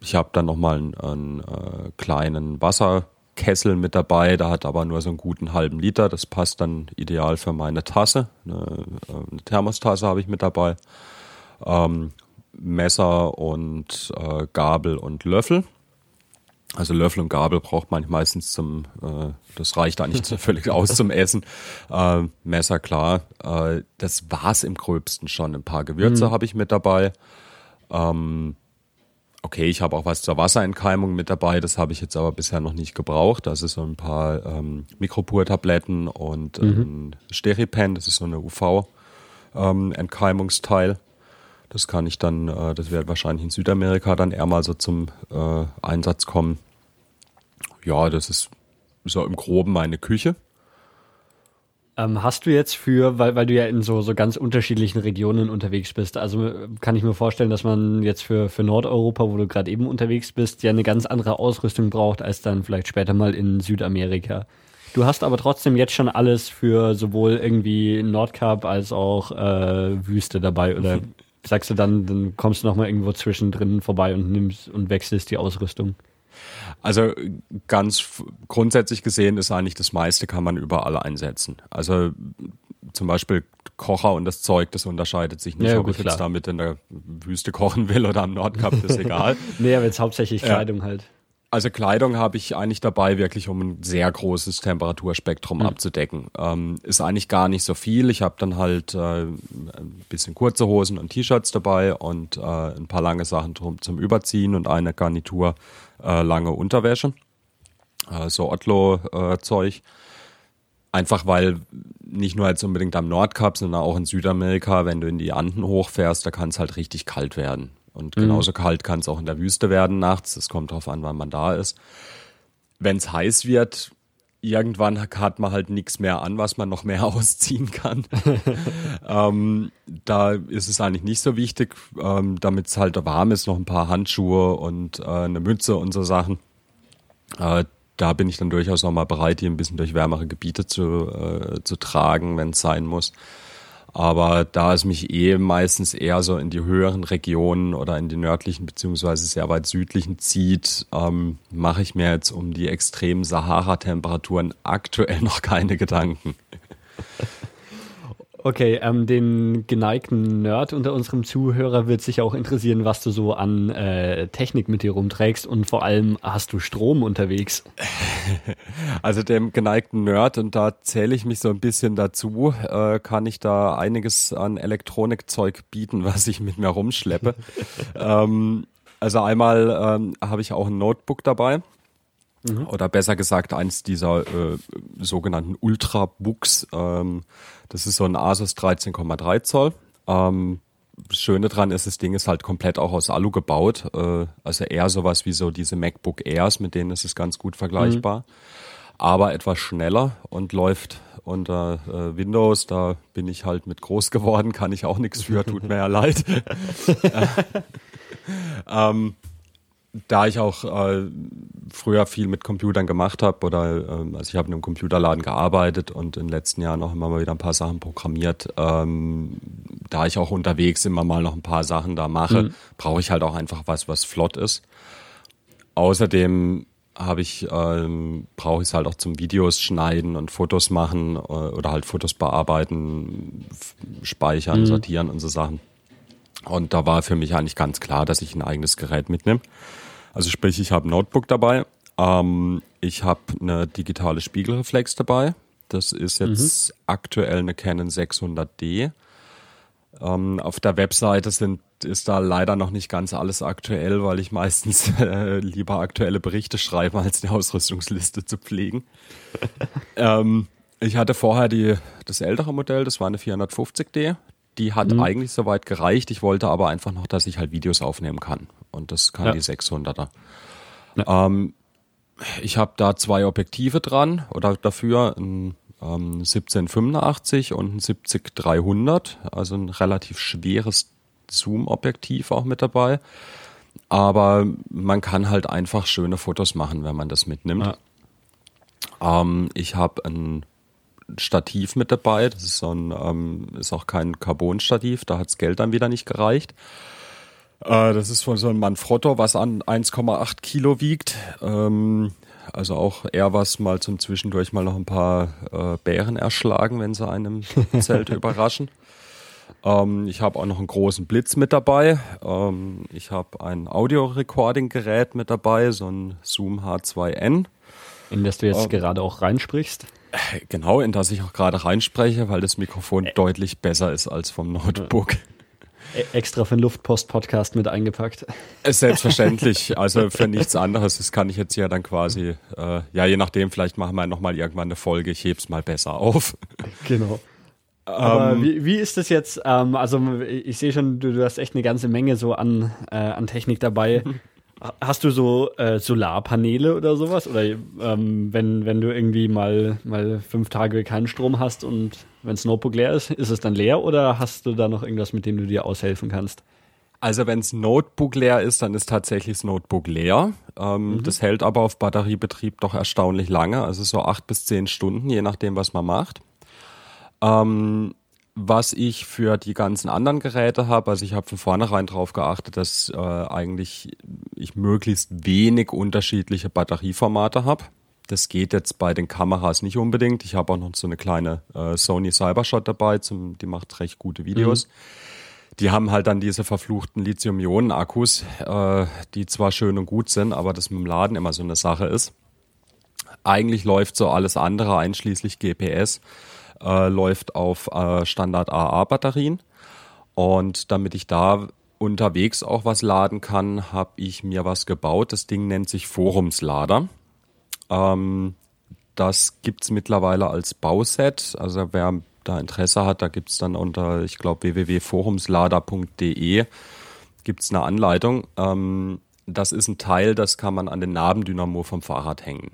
ich habe dann nochmal einen, einen äh, kleinen Wasserkessel mit dabei, da hat aber nur so einen guten halben Liter. Das passt dann ideal für meine Tasse. Eine, äh, eine Thermostasse habe ich mit dabei. Ähm, Messer und äh, Gabel und Löffel. Also Löffel und Gabel braucht man meistens zum, äh, das reicht eigentlich völlig aus zum Essen. Äh, Messer, klar. Äh, das war's im Gröbsten schon. Ein paar Gewürze mhm. habe ich mit dabei. Ähm, Okay, ich habe auch was zur Wasserentkeimung mit dabei, das habe ich jetzt aber bisher noch nicht gebraucht. Das ist so ein paar ähm, Mikropur-Tabletten und mhm. ein Steripen, das ist so eine UV-Entkeimungsteil. Ähm, das kann ich dann, äh, das wird wahrscheinlich in Südamerika dann eher mal so zum äh, Einsatz kommen. Ja, das ist so im Groben meine Küche. Ähm, hast du jetzt für, weil, weil du ja in so, so ganz unterschiedlichen Regionen unterwegs bist, also kann ich mir vorstellen, dass man jetzt für, für Nordeuropa, wo du gerade eben unterwegs bist, ja eine ganz andere Ausrüstung braucht, als dann vielleicht später mal in Südamerika. Du hast aber trotzdem jetzt schon alles für sowohl irgendwie Nordkap als auch äh, Wüste dabei, oder sagst du dann, dann kommst du nochmal irgendwo zwischendrin vorbei und nimmst und wechselst die Ausrüstung? Also ganz grundsätzlich gesehen ist eigentlich das meiste kann man überall einsetzen. Also zum Beispiel Kocher und das Zeug, das unterscheidet sich nicht, ja, ob gut, ich jetzt damit in der Wüste kochen will oder am Nordkap, ist egal. nee, aber jetzt hauptsächlich Kleidung ja. halt. Also Kleidung habe ich eigentlich dabei, wirklich um ein sehr großes Temperaturspektrum mhm. abzudecken. Ähm, ist eigentlich gar nicht so viel. Ich habe dann halt äh, ein bisschen kurze Hosen und T-Shirts dabei und äh, ein paar lange Sachen drum, zum Überziehen und eine Garnitur äh, lange Unterwäsche. Äh, so Otlo-Zeug. Einfach weil nicht nur jetzt unbedingt am Nordkap, sondern auch in Südamerika, wenn du in die Anden hochfährst, da kann es halt richtig kalt werden. Und mhm. genauso kalt kann es auch in der Wüste werden nachts. Es kommt darauf an, wann man da ist. Wenn es heiß wird, irgendwann hat man halt nichts mehr an, was man noch mehr ausziehen kann. ähm, da ist es eigentlich nicht so wichtig, ähm, damit es halt warm ist, noch ein paar Handschuhe und äh, eine Mütze und so Sachen. Äh, da bin ich dann durchaus auch mal bereit, die ein bisschen durch wärmere Gebiete zu, äh, zu tragen, wenn es sein muss. Aber da es mich eh meistens eher so in die höheren Regionen oder in die nördlichen beziehungsweise sehr weit südlichen zieht, ähm, mache ich mir jetzt um die extremen Sahara-Temperaturen aktuell noch keine Gedanken. Okay, ähm, den geneigten Nerd unter unserem Zuhörer wird sich auch interessieren, was du so an äh, Technik mit dir rumträgst und vor allem hast du Strom unterwegs? Also dem geneigten Nerd, und da zähle ich mich so ein bisschen dazu, äh, kann ich da einiges an Elektronikzeug bieten, was ich mit mir rumschleppe. ähm, also einmal ähm, habe ich auch ein Notebook dabei. Mhm. Oder besser gesagt, eins dieser äh, sogenannten Ultrabooks. Ähm, das ist so ein Asus 13,3 Zoll. Ähm, das Schöne dran ist, das Ding ist halt komplett auch aus Alu gebaut. Äh, also eher sowas wie so diese MacBook Airs, mit denen ist es ganz gut vergleichbar. Mhm. Aber etwas schneller und läuft unter äh, Windows. Da bin ich halt mit groß geworden, kann ich auch nichts für, tut mir ja leid. ähm, da ich auch äh, früher viel mit Computern gemacht habe oder ähm, also ich habe in einem Computerladen gearbeitet und in den letzten Jahren auch immer mal wieder ein paar Sachen programmiert, ähm, da ich auch unterwegs immer mal noch ein paar Sachen da mache, mhm. brauche ich halt auch einfach was, was flott ist. Außerdem habe ich ähm, brauche ich es halt auch zum Videos schneiden und Fotos machen äh, oder halt Fotos bearbeiten, speichern, mhm. sortieren und so Sachen. Und da war für mich eigentlich ganz klar, dass ich ein eigenes Gerät mitnehme. Also sprich, ich habe ein Notebook dabei, ähm, ich habe eine digitale Spiegelreflex dabei. Das ist jetzt mhm. aktuell eine Canon 600D. Ähm, auf der Webseite sind, ist da leider noch nicht ganz alles aktuell, weil ich meistens äh, lieber aktuelle Berichte schreibe, als die Ausrüstungsliste zu pflegen. ähm, ich hatte vorher die, das ältere Modell, das war eine 450D. Die hat mhm. eigentlich soweit gereicht. Ich wollte aber einfach noch, dass ich halt Videos aufnehmen kann. Und das kann ja. die 600er. Ja. Ähm, ich habe da zwei Objektive dran oder dafür ein ähm, 1785 und ein 70300, also ein relativ schweres Zoom-Objektiv auch mit dabei. Aber man kann halt einfach schöne Fotos machen, wenn man das mitnimmt. Ja. Ähm, ich habe ein Stativ mit dabei. Das ist so ein, ähm, ist auch kein Carbon-Stativ, da hat's Geld dann wieder nicht gereicht. Äh, das ist von so einem Manfrotto, was an 1,8 Kilo wiegt. Ähm, also auch eher was mal zum Zwischendurch mal noch ein paar äh, Bären erschlagen, wenn sie einem Zelt überraschen. Ähm, ich habe auch noch einen großen Blitz mit dabei. Ähm, ich habe ein Audio-Recording-Gerät mit dabei, so ein Zoom H2N. In das du jetzt ähm, gerade auch reinsprichst? Genau, in das ich auch gerade reinspreche, weil das Mikrofon Ä deutlich besser ist als vom Notebook. Ä extra für den Luftpost-Podcast mit eingepackt. Äh, selbstverständlich, also für nichts anderes. Das kann ich jetzt ja dann quasi, äh, ja, je nachdem, vielleicht machen wir nochmal irgendwann eine Folge, ich heb's mal besser auf. Genau. Aber ähm, wie, wie ist das jetzt? Ähm, also ich sehe schon, du, du, hast echt eine ganze Menge so an, äh, an Technik dabei. Hast du so äh, Solarpaneele oder sowas? Oder ähm, wenn, wenn du irgendwie mal, mal fünf Tage keinen Strom hast und wenn das Notebook leer ist, ist es dann leer oder hast du da noch irgendwas, mit dem du dir aushelfen kannst? Also wenn das Notebook leer ist, dann ist tatsächlich das Notebook leer. Ähm, mhm. Das hält aber auf Batteriebetrieb doch erstaunlich lange, also so acht bis zehn Stunden, je nachdem, was man macht. Ähm, was ich für die ganzen anderen Geräte habe, also ich habe von vornherein darauf geachtet, dass äh, eigentlich ich möglichst wenig unterschiedliche Batterieformate habe. Das geht jetzt bei den Kameras nicht unbedingt. Ich habe auch noch so eine kleine äh, Sony Cybershot dabei, zum, die macht recht gute Videos. Mhm. die haben halt dann diese verfluchten Lithium-Ionen-Akkus, äh, die zwar schön und gut sind, aber das mit dem Laden immer so eine Sache ist. Eigentlich läuft so alles andere, einschließlich GPS, äh, läuft auf äh, Standard-AA-Batterien. Und damit ich da unterwegs auch was laden kann, habe ich mir was gebaut. Das Ding nennt sich Forumslader. Ähm, das gibt's mittlerweile als Bauset. Also wer da Interesse hat, da gibt's dann unter, ich glaube, www.forumslader.de gibt's eine Anleitung. Ähm, das ist ein Teil, das kann man an den Nabendynamo vom Fahrrad hängen.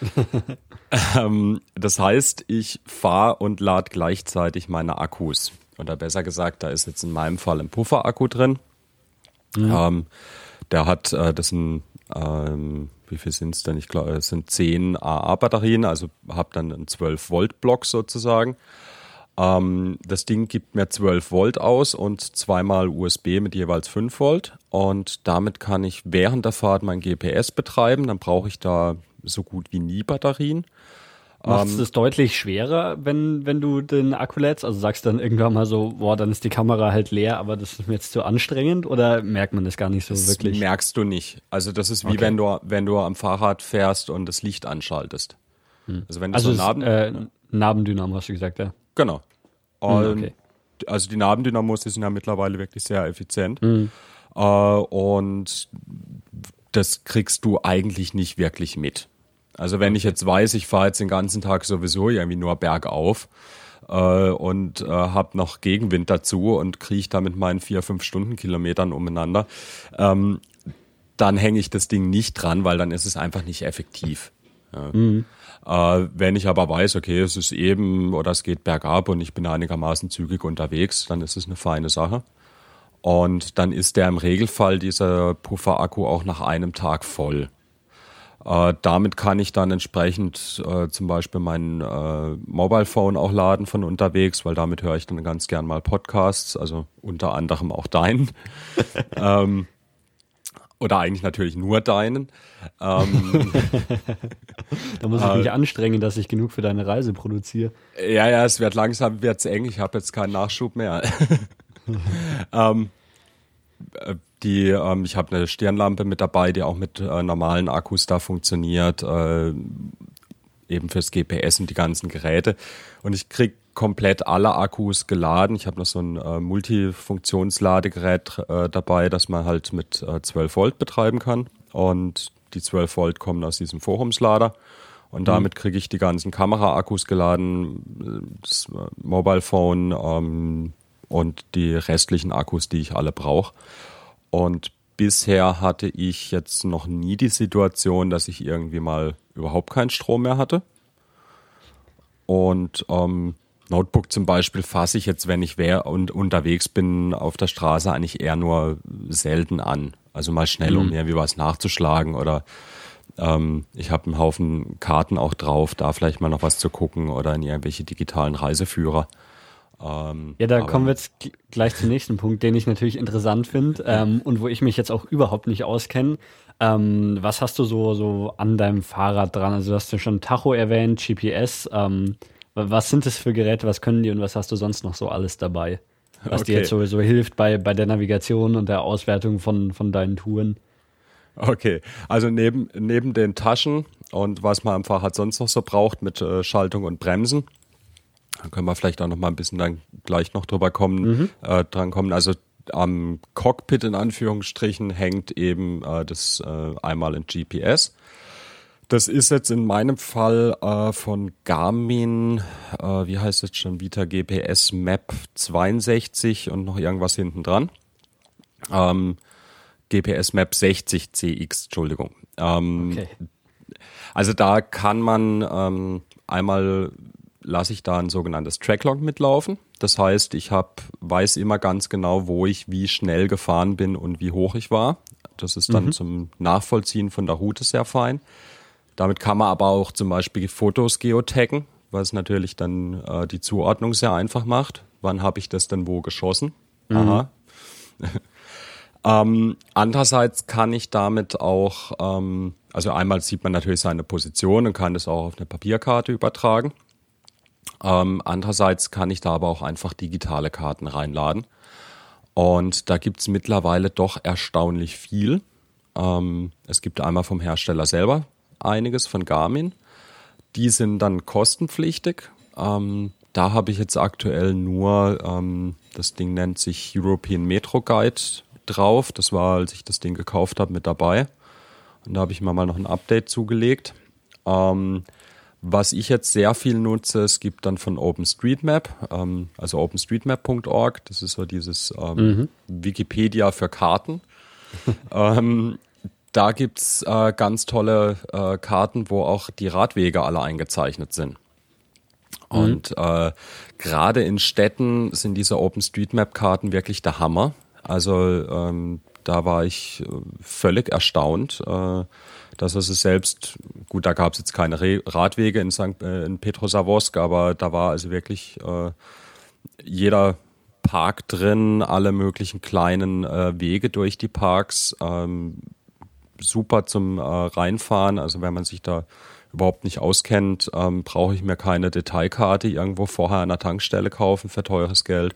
ähm, das heißt, ich fahre und lade gleichzeitig meine Akkus. Oder besser gesagt, da ist jetzt in meinem Fall ein Pufferakku drin. Mhm. Ähm, der hat, äh, das sind, ähm, wie viel sind es denn? Ich glaube, es sind 10 AA-Batterien, also habe dann einen 12-Volt-Block sozusagen. Ähm, das Ding gibt mir 12 Volt aus und zweimal USB mit jeweils 5 Volt. Und damit kann ich während der Fahrt mein GPS betreiben. Dann brauche ich da so gut wie nie Batterien. Macht es ähm, deutlich schwerer, wenn, wenn du den Akku lädst? Also sagst du dann irgendwann mal so, boah, dann ist die Kamera halt leer, aber das ist mir jetzt zu anstrengend oder merkt man das gar nicht so das wirklich? merkst du nicht. Also das ist wie okay. wenn du, wenn du am Fahrrad fährst und das Licht anschaltest. Hm. Also wenn du also so Naben, äh, Nabendynamo hast du gesagt, ja. Genau. Hm, und okay. Also die Nabendynamos, die sind ja mittlerweile wirklich sehr effizient. Mhm. Äh, und das kriegst du eigentlich nicht wirklich mit. Also wenn ich jetzt weiß, ich fahre jetzt den ganzen Tag sowieso irgendwie nur bergauf äh, und äh, habe noch Gegenwind dazu und kriege da mit meinen vier, fünf Stundenkilometern umeinander, ähm, dann hänge ich das Ding nicht dran, weil dann ist es einfach nicht effektiv. Ja. Mhm. Äh, wenn ich aber weiß, okay, es ist eben oder es geht bergab und ich bin einigermaßen zügig unterwegs, dann ist es eine feine Sache. Und dann ist der im Regelfall, dieser Pufferakku, auch nach einem Tag voll. Äh, damit kann ich dann entsprechend äh, zum Beispiel mein äh, Mobile Phone auch laden von unterwegs, weil damit höre ich dann ganz gern mal Podcasts, also unter anderem auch deinen. ähm, oder eigentlich natürlich nur deinen. Ähm, da muss ich mich äh, anstrengen, dass ich genug für deine Reise produziere. Ja, ja, es wird langsam, wird's eng. Ich habe jetzt keinen Nachschub mehr. ähm, äh, die, ähm, ich habe eine Stirnlampe mit dabei, die auch mit äh, normalen Akkus da funktioniert, äh, eben fürs GPS und die ganzen Geräte. Und ich krieg komplett alle Akkus geladen. Ich habe noch so ein äh, Multifunktionsladegerät äh, dabei, das man halt mit äh, 12 Volt betreiben kann. Und die 12 Volt kommen aus diesem Forumslader. Und mhm. damit kriege ich die ganzen Kamera-Akkus geladen, das äh, Mobile Phone ähm, und die restlichen Akkus, die ich alle brauche. Und bisher hatte ich jetzt noch nie die Situation, dass ich irgendwie mal überhaupt keinen Strom mehr hatte. Und ähm, Notebook zum Beispiel fasse ich jetzt, wenn ich wär und unterwegs bin auf der Straße, eigentlich eher nur selten an. Also mal schnell, mhm. um irgendwie was nachzuschlagen oder ähm, ich habe einen Haufen Karten auch drauf, da vielleicht mal noch was zu gucken oder in irgendwelche digitalen Reiseführer. Ähm, ja, da kommen wir jetzt gleich zum nächsten Punkt, den ich natürlich interessant finde ähm, und wo ich mich jetzt auch überhaupt nicht auskenne. Ähm, was hast du so, so an deinem Fahrrad dran? Also du hast ja schon Tacho erwähnt, GPS. Ähm, was sind das für Geräte, was können die und was hast du sonst noch so alles dabei? Was okay. dir jetzt sowieso hilft bei, bei der Navigation und der Auswertung von, von deinen Touren? Okay, also neben, neben den Taschen und was man am Fahrrad sonst noch so braucht mit äh, Schaltung und Bremsen, da können wir vielleicht auch noch mal ein bisschen dann gleich noch drüber kommen, mhm. äh, dran kommen. Also am Cockpit in Anführungsstrichen hängt eben äh, das äh, einmal ein GPS das ist jetzt in meinem Fall äh, von Garmin, äh, wie heißt es schon wieder, GPS Map 62 und noch irgendwas hinten dran. Ähm, GPS Map 60 CX, Entschuldigung. Ähm, okay. Also da kann man ähm, einmal lasse ich da ein sogenanntes Tracklog mitlaufen. Das heißt, ich hab, weiß immer ganz genau, wo ich wie schnell gefahren bin und wie hoch ich war. Das ist dann mhm. zum Nachvollziehen von der Route sehr fein. Damit kann man aber auch zum Beispiel Fotos geotaggen, was natürlich dann äh, die Zuordnung sehr einfach macht. Wann habe ich das denn wo geschossen? Mhm. Aha. ähm, andererseits kann ich damit auch, ähm, also einmal sieht man natürlich seine Position und kann das auch auf eine Papierkarte übertragen. Ähm, andererseits kann ich da aber auch einfach digitale Karten reinladen. Und da gibt's mittlerweile doch erstaunlich viel. Ähm, es gibt einmal vom Hersteller selber einiges von Garmin. Die sind dann kostenpflichtig. Ähm, da habe ich jetzt aktuell nur, ähm, das Ding nennt sich European Metro Guide drauf. Das war, als ich das Ding gekauft habe, mit dabei. Und da habe ich mir mal noch ein Update zugelegt. Ähm, was ich jetzt sehr viel nutze, es gibt dann von OpenStreetMap, ähm, also openstreetmap.org, das ist so dieses ähm, mhm. Wikipedia für Karten. ähm, da gibt's äh, ganz tolle äh, Karten, wo auch die Radwege alle eingezeichnet sind. Mhm. Und äh, gerade in Städten sind diese OpenStreetMap-Karten wirklich der Hammer. Also ähm, da war ich äh, völlig erstaunt, dass es selbst, gut, da gab es jetzt keine Radwege in, St., äh, in Petrosavodsk, aber da war also wirklich äh, jeder Park drin, alle möglichen kleinen äh, Wege durch die Parks, ähm, super zum äh, Reinfahren. Also wenn man sich da überhaupt nicht auskennt, ähm, brauche ich mir keine Detailkarte irgendwo vorher an der Tankstelle kaufen für teures Geld,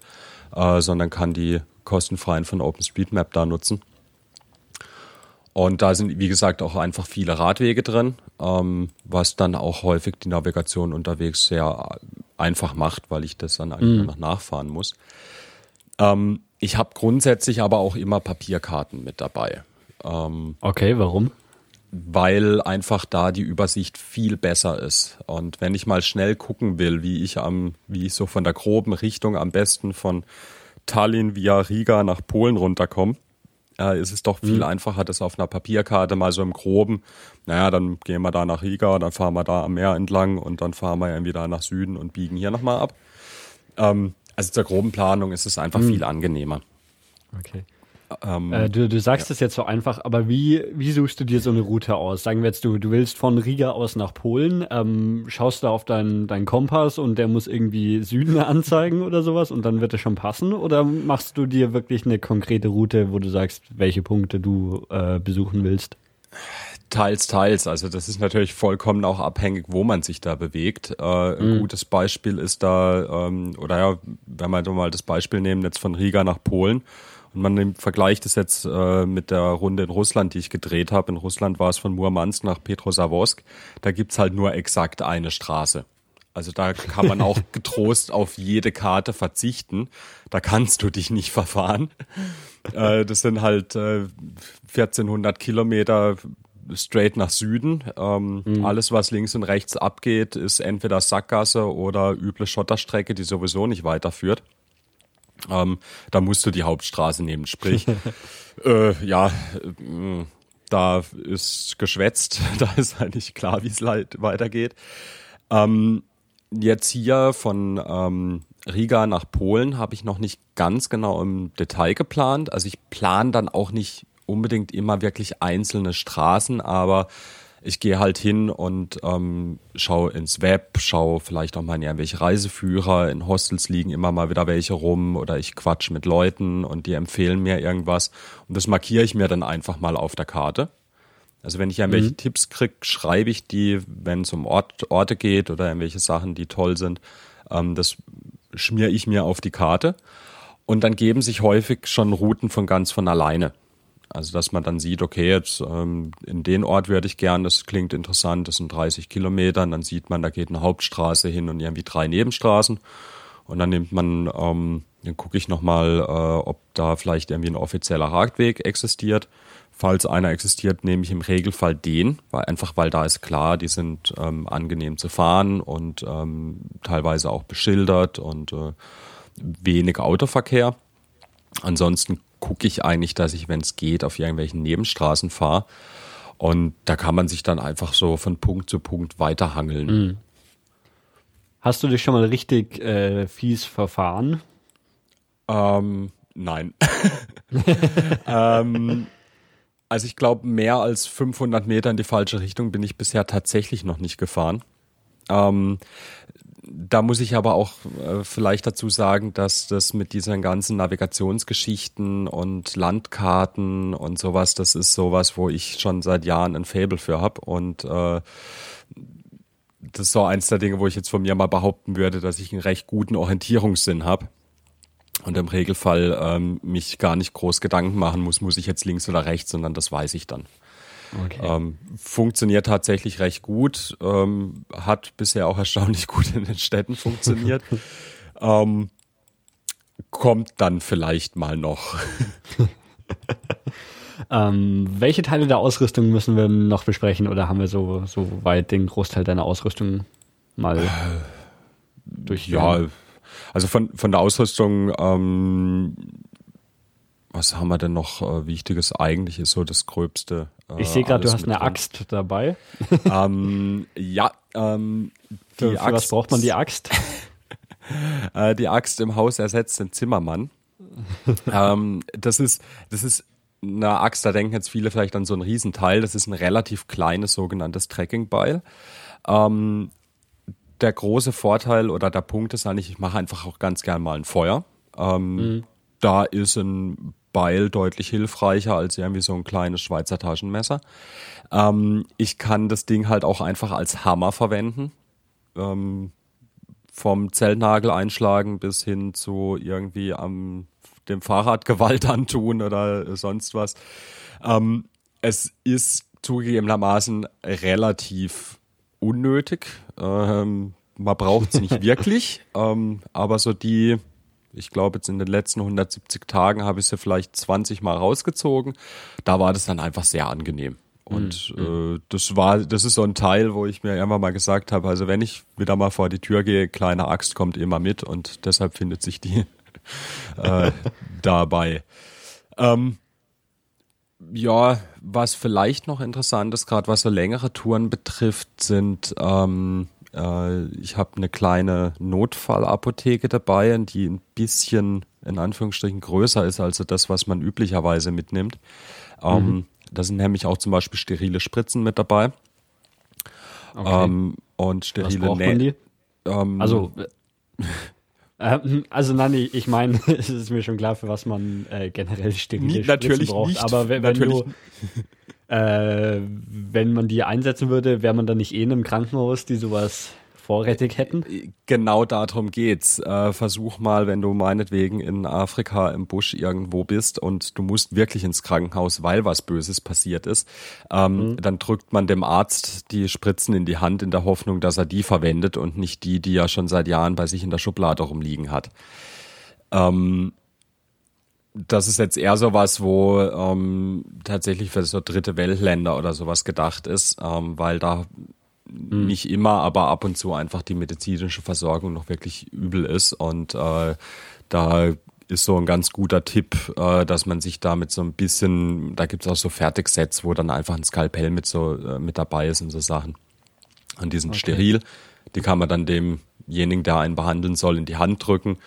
äh, sondern kann die kostenfreien von OpenStreetMap da nutzen. Und da sind, wie gesagt, auch einfach viele Radwege drin, ähm, was dann auch häufig die Navigation unterwegs sehr einfach macht, weil ich das dann eigentlich mhm. noch nachfahren muss. Ähm, ich habe grundsätzlich aber auch immer Papierkarten mit dabei. Ähm, okay, warum? Weil einfach da die Übersicht viel besser ist. Und wenn ich mal schnell gucken will, wie ich am, wie ich so von der groben Richtung am besten von Tallinn via Riga nach Polen runterkomme, äh, ist es doch viel mhm. einfacher, das auf einer Papierkarte mal so im Groben. Naja, dann gehen wir da nach Riga, dann fahren wir da am Meer entlang und dann fahren wir irgendwie da nach Süden und biegen hier nochmal ab. Ähm, also zur groben Planung ist es einfach mhm. viel angenehmer. Okay. Ähm, äh, du, du sagst es jetzt so einfach, aber wie, wie suchst du dir so eine Route aus? Sagen wir jetzt, du, du willst von Riga aus nach Polen, ähm, schaust da auf deinen dein Kompass und der muss irgendwie Süden anzeigen oder sowas und dann wird es schon passen? Oder machst du dir wirklich eine konkrete Route, wo du sagst, welche Punkte du äh, besuchen willst? Teils, teils. Also das ist natürlich vollkommen auch abhängig, wo man sich da bewegt. Äh, ein mhm. gutes Beispiel ist da, ähm, oder ja, wenn wir mal das Beispiel nehmen, jetzt von Riga nach Polen, und man vergleicht es jetzt äh, mit der Runde in Russland, die ich gedreht habe. In Russland war es von Murmansk nach Petrosavodsk. Da gibt's halt nur exakt eine Straße. Also da kann man auch getrost auf jede Karte verzichten. Da kannst du dich nicht verfahren. Äh, das sind halt äh, 1400 Kilometer straight nach Süden. Ähm, mhm. Alles, was links und rechts abgeht, ist entweder Sackgasse oder üble Schotterstrecke, die sowieso nicht weiterführt. Ähm, da musst du die Hauptstraße nehmen. Sprich, äh, ja, äh, da ist geschwätzt, da ist eigentlich klar, wie es weitergeht. Ähm, jetzt hier von ähm, Riga nach Polen habe ich noch nicht ganz genau im Detail geplant. Also ich plane dann auch nicht unbedingt immer wirklich einzelne Straßen, aber ich gehe halt hin und ähm, schaue ins Web, schaue vielleicht auch mal in irgendwelche Reiseführer. In Hostels liegen immer mal wieder welche rum oder ich quatsch mit Leuten und die empfehlen mir irgendwas. Und das markiere ich mir dann einfach mal auf der Karte. Also wenn ich irgendwelche mhm. Tipps krieg, schreibe ich die, wenn es um Ort, Orte geht oder irgendwelche Sachen, die toll sind. Ähm, das schmiere ich mir auf die Karte. Und dann geben sich häufig schon Routen von ganz von alleine. Also dass man dann sieht, okay, jetzt ähm, in den Ort würde ich gern, das klingt interessant, das sind 30 Kilometer, und dann sieht man, da geht eine Hauptstraße hin und irgendwie drei Nebenstraßen. Und dann nimmt man, ähm, dann gucke ich nochmal, äh, ob da vielleicht irgendwie ein offizieller Radweg existiert. Falls einer existiert, nehme ich im Regelfall den, weil einfach weil da ist klar, die sind ähm, angenehm zu fahren und ähm, teilweise auch beschildert und äh, wenig Autoverkehr. Ansonsten gucke ich eigentlich, dass ich, wenn es geht, auf irgendwelchen Nebenstraßen fahre. Und da kann man sich dann einfach so von Punkt zu Punkt weiterhangeln. Mhm. Hast du dich schon mal richtig äh, fies verfahren? Ähm, nein. ähm, also ich glaube, mehr als 500 Meter in die falsche Richtung bin ich bisher tatsächlich noch nicht gefahren. Ähm, da muss ich aber auch äh, vielleicht dazu sagen, dass das mit diesen ganzen Navigationsgeschichten und Landkarten und sowas, das ist sowas, wo ich schon seit Jahren ein Fable für habe und äh, das ist so eins der Dinge, wo ich jetzt von mir mal behaupten würde, dass ich einen recht guten Orientierungssinn habe. und im Regelfall ähm, mich gar nicht groß Gedanken machen muss, muss ich jetzt links oder rechts, sondern das weiß ich dann. Okay. Ähm, funktioniert tatsächlich recht gut, ähm, hat bisher auch erstaunlich gut in den Städten funktioniert. ähm, kommt dann vielleicht mal noch. ähm, welche Teile der Ausrüstung müssen wir noch besprechen oder haben wir so, so weit den Großteil deiner Ausrüstung mal äh, durch? Ja, also von, von der Ausrüstung, ähm, was haben wir denn noch äh, Wichtiges? Eigentlich ist so das Gröbste. Äh, ich sehe gerade, du hast eine drin. Axt dabei. ähm, ja, ähm, die für, für Axt. was braucht man die Axt? äh, die Axt im Haus ersetzt den Zimmermann. ähm, das ist, das ist eine Axt, da denken jetzt viele vielleicht an so ein Riesenteil. Das ist ein relativ kleines sogenanntes Trekkingbeil. Ähm, der große Vorteil oder der Punkt ist eigentlich, ich mache einfach auch ganz gern mal ein Feuer. Ähm, mhm. Da ist ein Beil deutlich hilfreicher als irgendwie so ein kleines Schweizer Taschenmesser. Ähm, ich kann das Ding halt auch einfach als Hammer verwenden. Ähm, vom Zellnagel einschlagen bis hin zu irgendwie am dem Fahrrad Gewalt antun oder sonst was. Ähm, es ist zugegebenermaßen relativ unnötig. Ähm, man braucht es nicht wirklich, ähm, aber so die, ich glaube jetzt in den letzten 170 Tagen habe ich sie vielleicht 20 Mal rausgezogen. Da war das dann einfach sehr angenehm. Und mhm. äh, das war, das ist so ein Teil, wo ich mir irgendwann mal gesagt habe, also wenn ich wieder mal vor die Tür gehe, kleine Axt kommt immer mit und deshalb findet sich die äh, dabei. Ähm, ja, was vielleicht noch interessant ist, gerade was so längere Touren betrifft, sind ähm, äh, ich habe eine kleine Notfallapotheke dabei, die ein bisschen in Anführungsstrichen größer ist als das, was man üblicherweise mitnimmt. Ähm, mhm. Da sind nämlich auch zum Beispiel sterile Spritzen mit dabei. Okay. Ähm, und sterile Nähte. Ähm, also ähm, also nein, ich meine, es ist mir schon klar, für was man äh, generell sterile natürlich braucht. Nicht, aber wenn, wenn du, äh, wenn man die einsetzen würde, wäre man dann nicht eh in einem Krankenhaus, die sowas vorrätig hätten? Genau darum geht's. Äh, versuch mal, wenn du meinetwegen in Afrika im Busch irgendwo bist und du musst wirklich ins Krankenhaus, weil was Böses passiert ist, ähm, mhm. dann drückt man dem Arzt die Spritzen in die Hand in der Hoffnung, dass er die verwendet und nicht die, die er schon seit Jahren bei sich in der Schublade rumliegen hat. Ähm, das ist jetzt eher so was, wo ähm, tatsächlich für so dritte Weltländer oder sowas gedacht ist, ähm, weil da mhm. nicht immer, aber ab und zu einfach die medizinische Versorgung noch wirklich übel ist. Und äh, da ist so ein ganz guter Tipp, äh, dass man sich da mit so ein bisschen, da gibt es auch so Fertigsets, wo dann einfach ein Skalpell mit so äh, mit dabei ist und so Sachen. Und die sind okay. steril. Die kann man dann demjenigen, der einen behandeln soll, in die Hand drücken.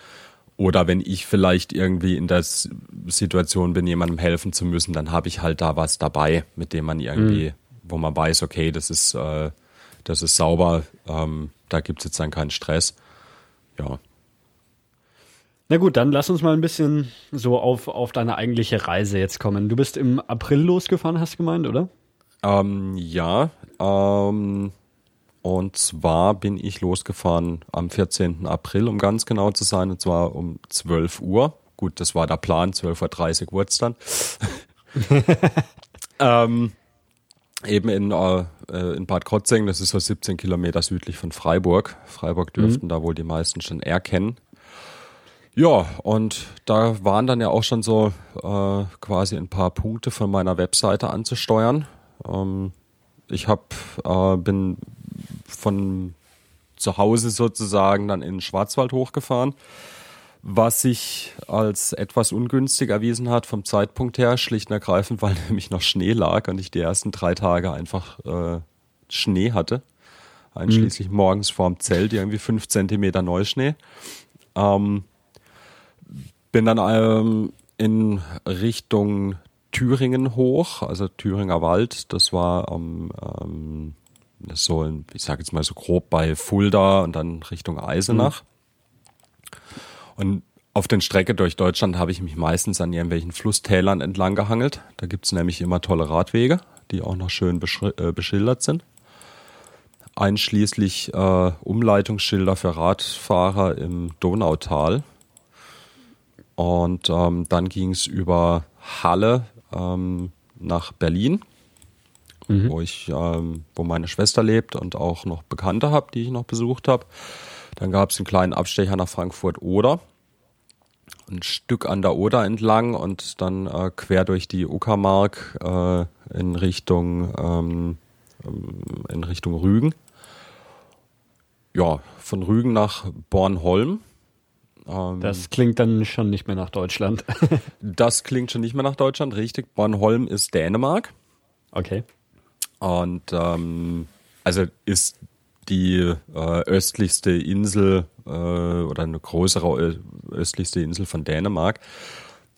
Oder wenn ich vielleicht irgendwie in der Situation bin, jemandem helfen zu müssen, dann habe ich halt da was dabei, mit dem man irgendwie, mhm. wo man weiß, okay, das ist äh, das ist sauber, ähm, da gibt es jetzt dann keinen Stress. Ja. Na gut, dann lass uns mal ein bisschen so auf, auf deine eigentliche Reise jetzt kommen. Du bist im April losgefahren, hast du gemeint, oder? Ähm, ja, ähm, und zwar bin ich losgefahren am 14. April, um ganz genau zu sein, und zwar um 12 Uhr. Gut, das war der Plan, 12.30 Uhr wurde es dann. ähm, eben in, äh, in Bad Krotzing, das ist so 17 Kilometer südlich von Freiburg. Freiburg dürften mhm. da wohl die meisten schon erkennen. Ja, und da waren dann ja auch schon so äh, quasi ein paar Punkte von meiner Webseite anzusteuern. Ähm, ich hab, äh, bin von zu Hause sozusagen dann in den Schwarzwald hochgefahren was sich als etwas ungünstig erwiesen hat vom Zeitpunkt her, schlicht und ergreifend, weil nämlich noch Schnee lag und ich die ersten drei Tage einfach äh, Schnee hatte. Einschließlich mhm. morgens vorm Zelt irgendwie fünf Zentimeter Neuschnee. Ähm, bin dann ähm, in Richtung Thüringen hoch, also Thüringer Wald. Das war ähm, ähm, das so, ich sage jetzt mal so grob bei Fulda und dann Richtung Eisenach. Mhm. Und auf den Strecke durch Deutschland habe ich mich meistens an irgendwelchen Flusstälern entlang gehangelt. Da gibt es nämlich immer tolle Radwege, die auch noch schön äh, beschildert sind. Einschließlich äh, Umleitungsschilder für Radfahrer im Donautal. Und ähm, dann ging es über Halle ähm, nach Berlin, mhm. wo ich, ähm, wo meine Schwester lebt und auch noch Bekannte habe, die ich noch besucht habe. Dann gab es einen kleinen Abstecher nach Frankfurt-Oder, ein Stück an der Oder entlang und dann äh, quer durch die Uckermark äh, in Richtung ähm, ähm in Richtung Rügen. Ja, von Rügen nach Bornholm ähm, das klingt dann schon nicht mehr nach Deutschland. das klingt schon nicht mehr nach Deutschland, richtig. Bornholm ist Dänemark. Okay. Und ähm, also ist die äh, östlichste Insel äh, oder eine größere östlichste Insel von Dänemark.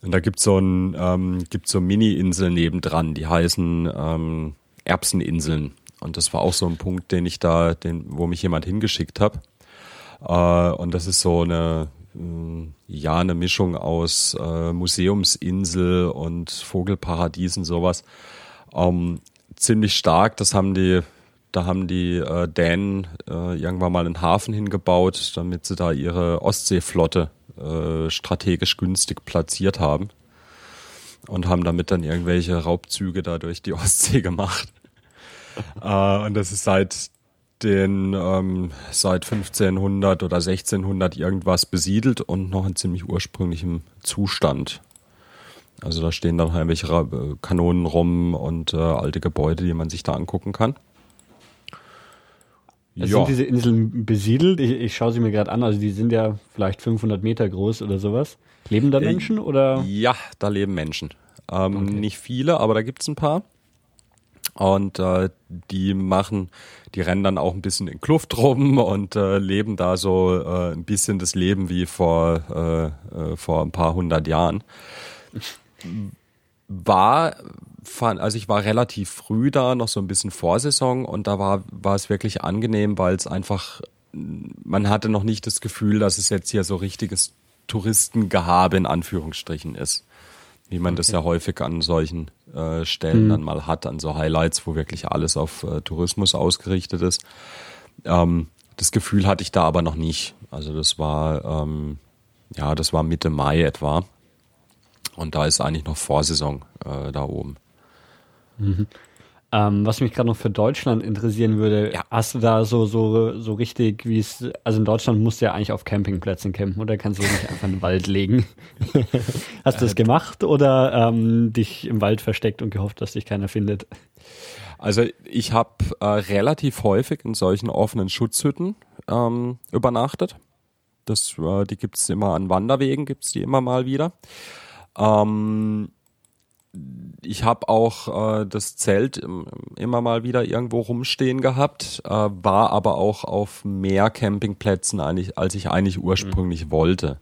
Und da gibt so ein ähm, gibt so Mini-Inseln nebendran, die heißen ähm, Erbseninseln. Und das war auch so ein Punkt, den ich da, den, wo mich jemand hingeschickt hat. Äh, und das ist so eine äh, ja eine Mischung aus äh, Museumsinsel und Vogelparadiesen sowas. Ähm, ziemlich stark, das haben die, da haben die äh, Dänen äh, irgendwann mal einen Hafen hingebaut, damit sie da ihre Ostseeflotte äh, strategisch günstig platziert haben und haben damit dann irgendwelche Raubzüge da durch die Ostsee gemacht. äh, und das ist seit den ähm, seit 1500 oder 1600 irgendwas besiedelt und noch in ziemlich ursprünglichem Zustand. Also da stehen dann halt welche äh, Kanonen rum und äh, alte Gebäude, die man sich da angucken kann. Also ja. Sind diese Inseln besiedelt? Ich, ich schaue sie mir gerade an. Also die sind ja vielleicht 500 Meter groß oder sowas. Leben da äh, Menschen oder? Ja, da leben Menschen. Ähm, okay. Nicht viele, aber da gibt es ein paar. Und äh, die machen, die rennen dann auch ein bisschen in Kluft rum und äh, leben da so äh, ein bisschen das Leben wie vor, äh, vor ein paar hundert Jahren. War, also ich war relativ früh da, noch so ein bisschen Vorsaison und da war, war es wirklich angenehm, weil es einfach, man hatte noch nicht das Gefühl, dass es jetzt hier so richtiges Touristengehabe in Anführungsstrichen ist wie man okay. das ja häufig an solchen äh, Stellen mhm. dann mal hat, an so Highlights, wo wirklich alles auf äh, Tourismus ausgerichtet ist. Ähm, das Gefühl hatte ich da aber noch nicht. Also das war, ähm, ja, das war Mitte Mai etwa. Und da ist eigentlich noch Vorsaison äh, da oben. Mhm. Ähm, was mich gerade noch für Deutschland interessieren würde, ja. hast du da so, so, so richtig, wie es, also in Deutschland musst du ja eigentlich auf Campingplätzen campen oder kannst du nicht einfach in den Wald legen? hast du das äh, gemacht oder ähm, dich im Wald versteckt und gehofft, dass dich keiner findet? Also ich habe äh, relativ häufig in solchen offenen Schutzhütten ähm, übernachtet. Das, äh, die gibt's immer an Wanderwegen, gibt's die immer mal wieder. Ähm, ich habe auch äh, das Zelt immer mal wieder irgendwo rumstehen gehabt, äh, war aber auch auf mehr Campingplätzen, eigentlich, als ich eigentlich ursprünglich mhm. wollte.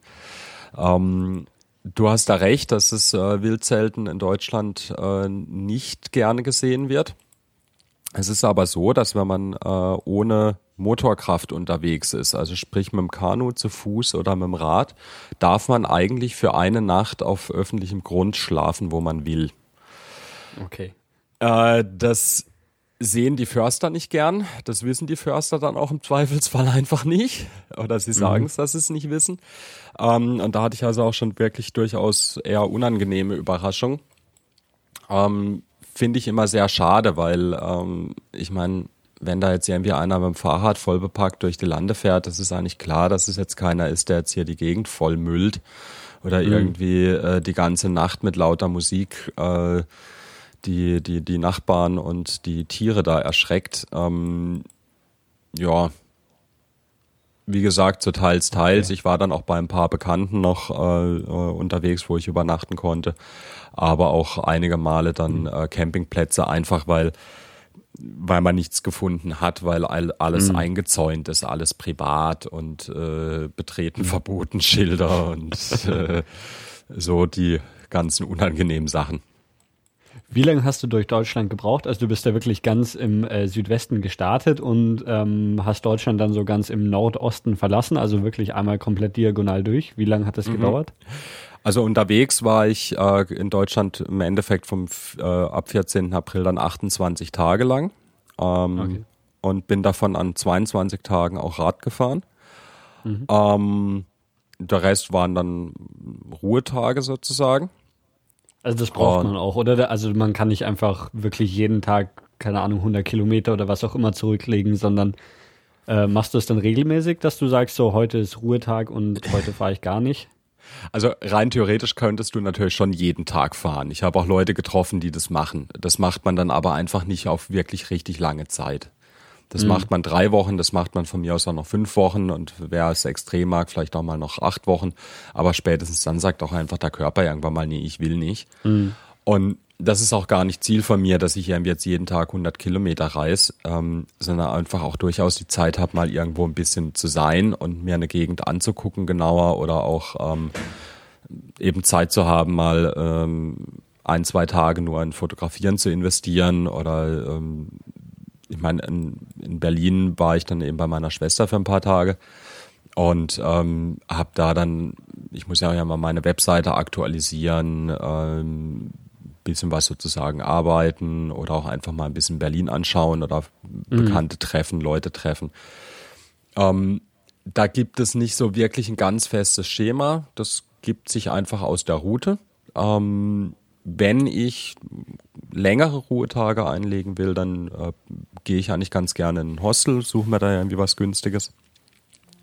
Ähm, du hast da recht, dass es äh, Wildzelten in Deutschland äh, nicht gerne gesehen wird. Es ist aber so, dass wenn man äh, ohne Motorkraft unterwegs ist, also sprich mit dem Kanu zu Fuß oder mit dem Rad, darf man eigentlich für eine Nacht auf öffentlichem Grund schlafen, wo man will. Okay. Äh, das sehen die Förster nicht gern. Das wissen die Förster dann auch im Zweifelsfall einfach nicht. Oder sie sagen es, mhm. dass sie es nicht wissen. Ähm, und da hatte ich also auch schon wirklich durchaus eher unangenehme Überraschungen. Ähm, Finde ich immer sehr schade, weil ähm, ich meine, wenn da jetzt irgendwie einer mit dem Fahrrad voll bepackt durch die Lande fährt, das ist eigentlich klar, dass es jetzt keiner ist, der jetzt hier die Gegend voll müllt oder mhm. irgendwie äh, die ganze Nacht mit lauter Musik äh, die, die, die Nachbarn und die Tiere da erschreckt. Ähm, ja, wie gesagt, so teils, teils. Okay. Ich war dann auch bei ein paar Bekannten noch äh, äh, unterwegs, wo ich übernachten konnte. Aber auch einige Male dann mhm. äh, Campingplätze, einfach weil weil man nichts gefunden hat, weil alles mhm. eingezäunt ist, alles privat und äh, betreten mhm. verboten Schilder und äh, so die ganzen unangenehmen Sachen. Wie lange hast du durch Deutschland gebraucht? Also du bist ja wirklich ganz im äh, Südwesten gestartet und ähm, hast Deutschland dann so ganz im Nordosten verlassen, also wirklich einmal komplett diagonal durch. Wie lange hat das mhm. gedauert? Also unterwegs war ich äh, in Deutschland im Endeffekt vom äh, ab 14. April dann 28 Tage lang ähm, okay. und bin davon an 22 Tagen auch Rad gefahren. Mhm. Ähm, der Rest waren dann Ruhetage sozusagen. Also das braucht und, man auch, oder? Also man kann nicht einfach wirklich jeden Tag, keine Ahnung, 100 Kilometer oder was auch immer zurücklegen, sondern äh, machst du es dann regelmäßig, dass du sagst, so heute ist Ruhetag und heute fahre ich gar nicht? Also rein theoretisch könntest du natürlich schon jeden Tag fahren. Ich habe auch Leute getroffen, die das machen. Das macht man dann aber einfach nicht auf wirklich richtig lange Zeit. Das mhm. macht man drei Wochen, das macht man von mir aus auch noch fünf Wochen und wer es extrem mag, vielleicht auch mal noch acht Wochen. Aber spätestens dann sagt auch einfach der Körper irgendwann mal, nee, ich will nicht. Mhm. Und das ist auch gar nicht Ziel von mir, dass ich jetzt jeden Tag 100 Kilometer reise, ähm, sondern einfach auch durchaus die Zeit habe, mal irgendwo ein bisschen zu sein und mir eine Gegend anzugucken genauer oder auch ähm, eben Zeit zu haben, mal ähm, ein, zwei Tage nur in Fotografieren zu investieren oder ähm, ich meine, in, in Berlin war ich dann eben bei meiner Schwester für ein paar Tage und ähm, habe da dann, ich muss ja mal meine Webseite aktualisieren, ähm, bisschen was sozusagen arbeiten oder auch einfach mal ein bisschen Berlin anschauen oder mhm. Bekannte treffen, Leute treffen. Ähm, da gibt es nicht so wirklich ein ganz festes Schema. Das gibt sich einfach aus der Route. Ähm, wenn ich längere Ruhetage einlegen will, dann äh, gehe ich eigentlich ganz gerne in ein Hostel, suche mir da irgendwie was Günstiges.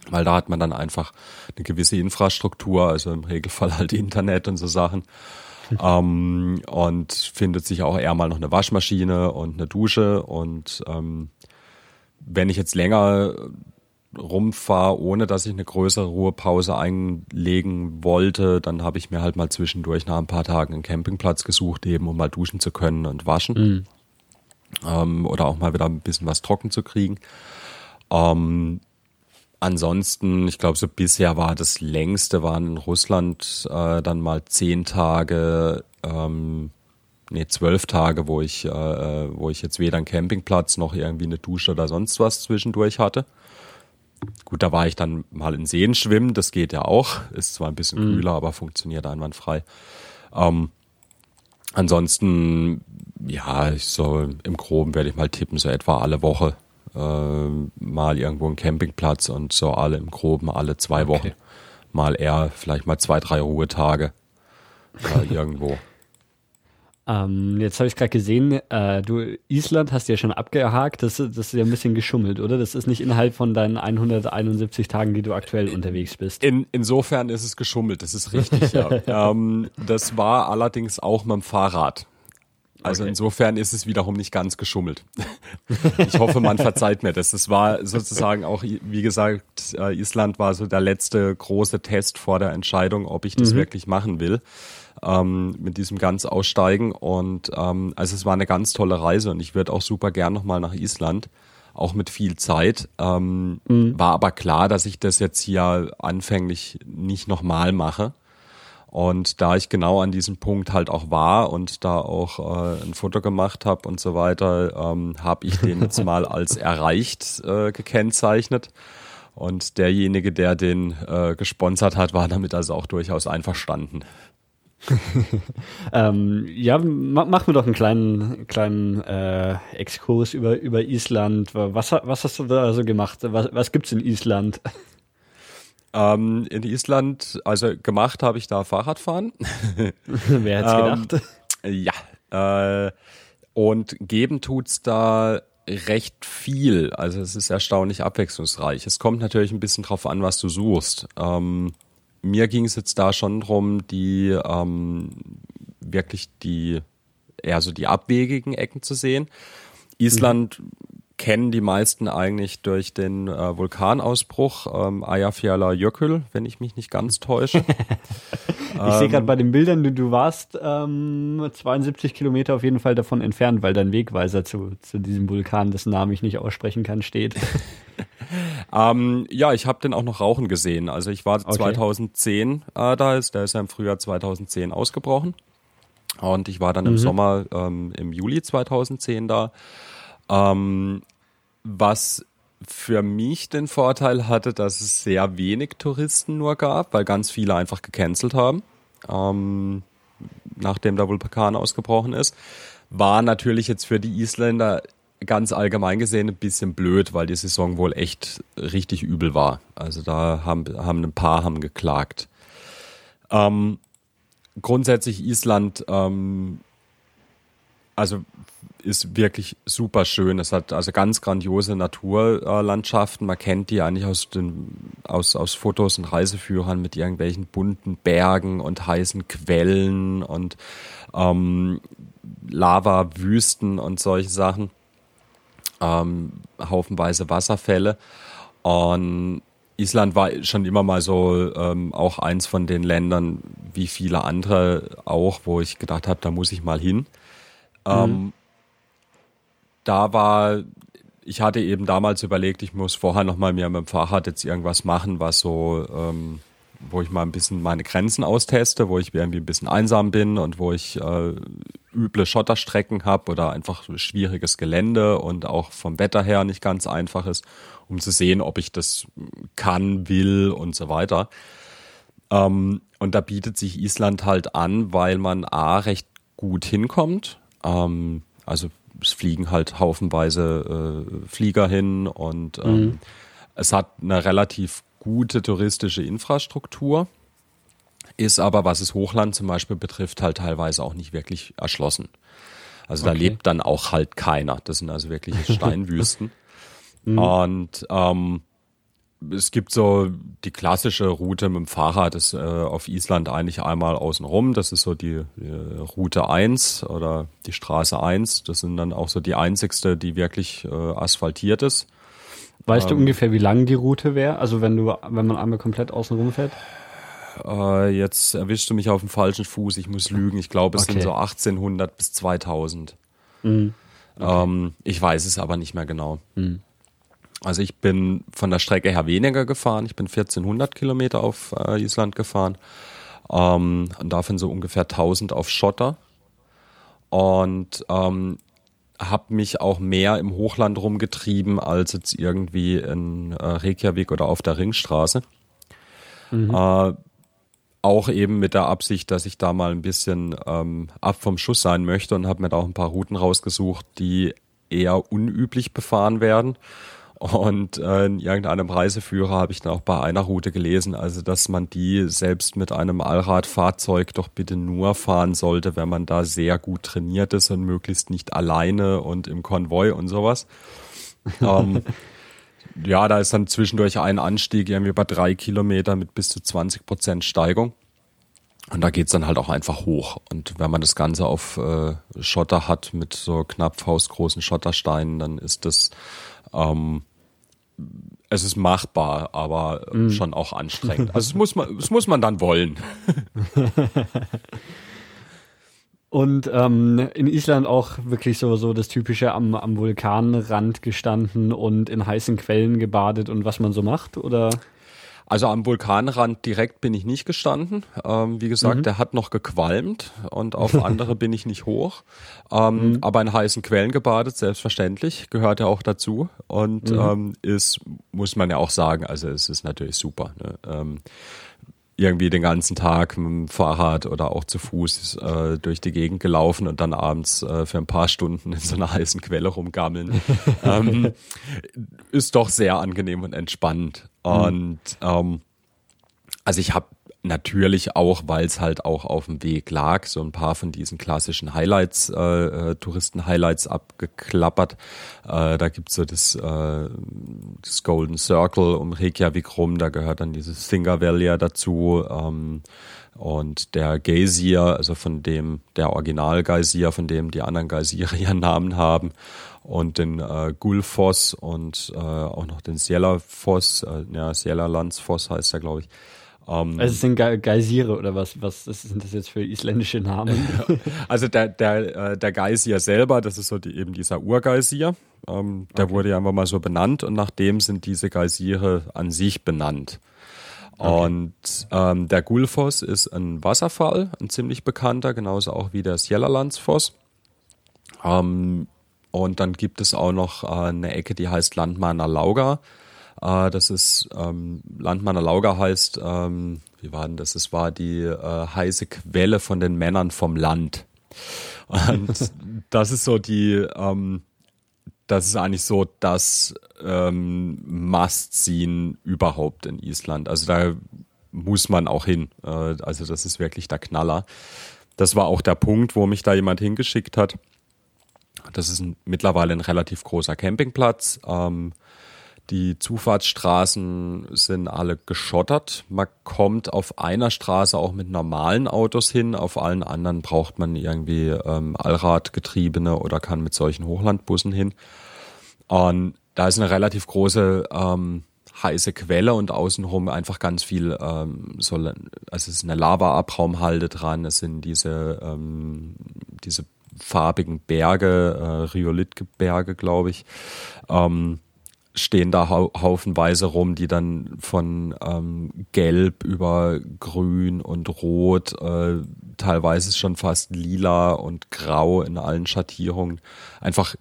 Weil da hat man dann einfach eine gewisse Infrastruktur, also im Regelfall halt Internet und so Sachen. Ähm, und findet sich auch eher mal noch eine Waschmaschine und eine Dusche. Und ähm, wenn ich jetzt länger rumfahre, ohne dass ich eine größere Ruhepause einlegen wollte, dann habe ich mir halt mal zwischendurch nach ein paar Tagen einen Campingplatz gesucht, eben um mal duschen zu können und waschen. Mhm. Ähm, oder auch mal wieder ein bisschen was trocken zu kriegen. Ähm, ansonsten, ich glaube, so bisher war das längste, waren in Russland äh, dann mal zehn Tage, ähm, nee, zwölf Tage, wo ich, äh, wo ich jetzt weder einen Campingplatz noch irgendwie eine Dusche oder sonst was zwischendurch hatte. Gut, da war ich dann mal in Seen schwimmen, das geht ja auch. Ist zwar ein bisschen mhm. kühler, aber funktioniert einwandfrei. Ähm, ansonsten, ja, so im Groben werde ich mal tippen, so etwa alle Woche äh, mal irgendwo einen Campingplatz und so alle im Groben alle zwei Wochen. Mal eher vielleicht mal zwei, drei Ruhetage äh, irgendwo. Ähm, jetzt habe ich gerade gesehen, äh, du Island hast ja schon abgehakt, das, das ist ja ein bisschen geschummelt, oder? Das ist nicht innerhalb von deinen 171 Tagen, die du aktuell unterwegs bist. In, insofern ist es geschummelt, das ist richtig, ja. ähm, das war allerdings auch mit dem Fahrrad. Also okay. insofern ist es wiederum nicht ganz geschummelt. ich hoffe, man verzeiht mir das. Es war sozusagen auch, wie gesagt, äh, Island war so der letzte große Test vor der Entscheidung, ob ich das mhm. wirklich machen will ähm, mit diesem ganz Aussteigen. Und ähm, also es war eine ganz tolle Reise und ich würde auch super gern nochmal nach Island, auch mit viel Zeit. Ähm, mhm. War aber klar, dass ich das jetzt hier anfänglich nicht nochmal mache. Und da ich genau an diesem Punkt halt auch war und da auch äh, ein Foto gemacht habe und so weiter, ähm, habe ich den jetzt mal als erreicht äh, gekennzeichnet. Und derjenige, der den äh, gesponsert hat, war damit also auch durchaus einverstanden. ähm, ja, ma mach mir doch einen kleinen, kleinen äh, Exkurs über, über Island. Was, was hast du da so gemacht? Was, was gibt's in Island? Ähm, in Island, also gemacht habe ich da Fahrradfahren. Wer hätte gedacht? Ähm, ja. Äh, und geben tut's da recht viel. Also es ist erstaunlich abwechslungsreich. Es kommt natürlich ein bisschen drauf an, was du suchst. Ähm, mir ging es jetzt da schon drum, die ähm, wirklich die eher so die abwegigen Ecken zu sehen. Island mhm. Kennen die meisten eigentlich durch den äh, Vulkanausbruch ähm, Eyjafjallajökull, wenn ich mich nicht ganz täusche. ich ähm, sehe gerade bei den Bildern, du, du warst ähm, 72 Kilometer auf jeden Fall davon entfernt, weil dein Wegweiser zu, zu diesem Vulkan, dessen Namen ich nicht aussprechen kann, steht. Ähm, ja, ich habe den auch noch rauchen gesehen. Also ich war okay. 2010 äh, da, ist, der ist ja im Frühjahr 2010 ausgebrochen. Und ich war dann mhm. im Sommer, ähm, im Juli 2010 da. Ähm, was für mich den Vorteil hatte, dass es sehr wenig Touristen nur gab, weil ganz viele einfach gecancelt haben, ähm, nachdem der Vulkan ausgebrochen ist. War natürlich jetzt für die Isländer ganz allgemein gesehen ein bisschen blöd, weil die Saison wohl echt richtig übel war. Also da haben, haben ein paar haben geklagt. Ähm, grundsätzlich Island, ähm, also ist wirklich super schön. Es hat also ganz grandiose Naturlandschaften. Man kennt die eigentlich aus den aus aus Fotos und Reiseführern mit irgendwelchen bunten Bergen und heißen Quellen und ähm, Lava-Wüsten und solche Sachen. Ähm, haufenweise Wasserfälle. Und Island war schon immer mal so ähm, auch eins von den Ländern, wie viele andere auch, wo ich gedacht habe, da muss ich mal hin. Ähm, mhm. Da war, ich hatte eben damals überlegt, ich muss vorher noch mal mir mit dem Fahrrad jetzt irgendwas machen, was so ähm, wo ich mal ein bisschen meine Grenzen austeste, wo ich irgendwie ein bisschen einsam bin und wo ich äh, üble Schotterstrecken habe oder einfach schwieriges Gelände und auch vom Wetter her nicht ganz einfach ist, um zu sehen, ob ich das kann, will und so weiter. Ähm, und da bietet sich Island halt an, weil man A recht gut hinkommt. Ähm, also es fliegen halt haufenweise äh, Flieger hin und ähm, mhm. es hat eine relativ gute touristische Infrastruktur, ist aber, was das Hochland zum Beispiel betrifft, halt teilweise auch nicht wirklich erschlossen. Also okay. da lebt dann auch halt keiner. Das sind also wirklich Steinwüsten. mhm. Und ähm, es gibt so die klassische Route mit dem Fahrrad ist äh, auf Island eigentlich einmal außenrum. Das ist so die, die Route 1 oder die Straße 1. Das sind dann auch so die einzigste, die wirklich äh, asphaltiert ist. Weißt ähm, du ungefähr, wie lang die Route wäre? Also wenn du, wenn man einmal komplett außen rum fährt? Äh, jetzt erwischst du mich auf dem falschen Fuß. Ich muss lügen. Ich glaube, es okay. sind so 1800 bis 2000. Mhm. Okay. Ähm, ich weiß es aber nicht mehr genau. Mhm. Also ich bin von der Strecke her weniger gefahren. Ich bin 1400 Kilometer auf äh, Island gefahren ähm, und davon so ungefähr 1000 auf Schotter. Und ähm, habe mich auch mehr im Hochland rumgetrieben als jetzt irgendwie in äh, Reykjavik oder auf der Ringstraße. Mhm. Äh, auch eben mit der Absicht, dass ich da mal ein bisschen ähm, ab vom Schuss sein möchte und habe mir da auch ein paar Routen rausgesucht, die eher unüblich befahren werden und äh, in irgendeinem Reiseführer habe ich dann auch bei einer Route gelesen, also dass man die selbst mit einem Allradfahrzeug doch bitte nur fahren sollte, wenn man da sehr gut trainiert ist und möglichst nicht alleine und im Konvoi und sowas. ähm, ja, da ist dann zwischendurch ein Anstieg irgendwie bei drei Kilometer mit bis zu 20 Prozent Steigung. Und da geht's dann halt auch einfach hoch. Und wenn man das Ganze auf äh, Schotter hat mit so knapp faustgroßen Schottersteinen, dann ist das ähm, es ist machbar, aber mm. schon auch anstrengend. Also es muss man, es muss man dann wollen. Und ähm, in Island auch wirklich so, so das typische am, am Vulkanrand gestanden und in heißen Quellen gebadet und was man so macht, oder? Also am Vulkanrand direkt bin ich nicht gestanden. Ähm, wie gesagt, mhm. der hat noch gequalmt und auf andere bin ich nicht hoch. Ähm, mhm. Aber in heißen Quellen gebadet, selbstverständlich, gehört ja auch dazu. Und mhm. ähm, ist, muss man ja auch sagen, also es ist natürlich super. Ne? Ähm, irgendwie den ganzen Tag mit dem Fahrrad oder auch zu Fuß äh, durch die Gegend gelaufen und dann abends äh, für ein paar Stunden in so einer heißen Quelle rumgammeln. ähm, ist doch sehr angenehm und entspannt. Mhm. Und ähm, also ich habe natürlich auch, weil es halt auch auf dem Weg lag, so ein paar von diesen klassischen Highlights, äh, äh, Touristen-Highlights abgeklappert. Äh, da gibt's so das, äh, das Golden Circle um Reykjavik rum, da gehört dann dieses Thingvellir dazu. Ähm, und der Geysir, also von dem, der Original-Geysir, von dem die anderen Geysire ihren Namen haben und den äh, Gulfoss und äh, auch noch den Sjellerfoss, äh, ja, Sjellerlandsfoss heißt er, glaube ich. Ähm, also es sind Ge Geysire oder was, was sind das jetzt für isländische Namen? also der, der, äh, der Geysir selber, das ist so die, eben dieser Urgeysir, ähm, der okay. wurde ja einfach mal so benannt und nach dem sind diese Geysire an sich benannt. Okay. Und ähm, der Gulfoss ist ein Wasserfall, ein ziemlich bekannter, genauso auch wie der Sjellerlandsfoss. Ähm, und dann gibt es auch noch äh, eine Ecke, die heißt Landmanner Lauga. Äh, das ist ähm, Landmanner Lauga heißt, ähm, wie war denn das? Es war die äh, heiße Quelle von den Männern vom Land. Und das ist so die, ähm, das ist eigentlich so das ähm, Must-Seen überhaupt in Island. Also da muss man auch hin. Äh, also das ist wirklich der Knaller. Das war auch der Punkt, wo mich da jemand hingeschickt hat. Das ist ein, mittlerweile ein relativ großer Campingplatz. Ähm, die Zufahrtsstraßen sind alle geschottert. Man kommt auf einer Straße auch mit normalen Autos hin. Auf allen anderen braucht man irgendwie ähm, Allradgetriebene oder kann mit solchen Hochlandbussen hin. Und da ist eine relativ große ähm, heiße Quelle und außenrum einfach ganz viel, ähm, so, also es ist eine Lava-Abraumhalde dran, es sind diese, ähm, diese farbigen Berge, äh, Rhyolithberge, glaube ich. Ähm, stehen da haufenweise rum, die dann von ähm, gelb über grün und rot, äh, teilweise schon fast lila und grau in allen Schattierungen, einfach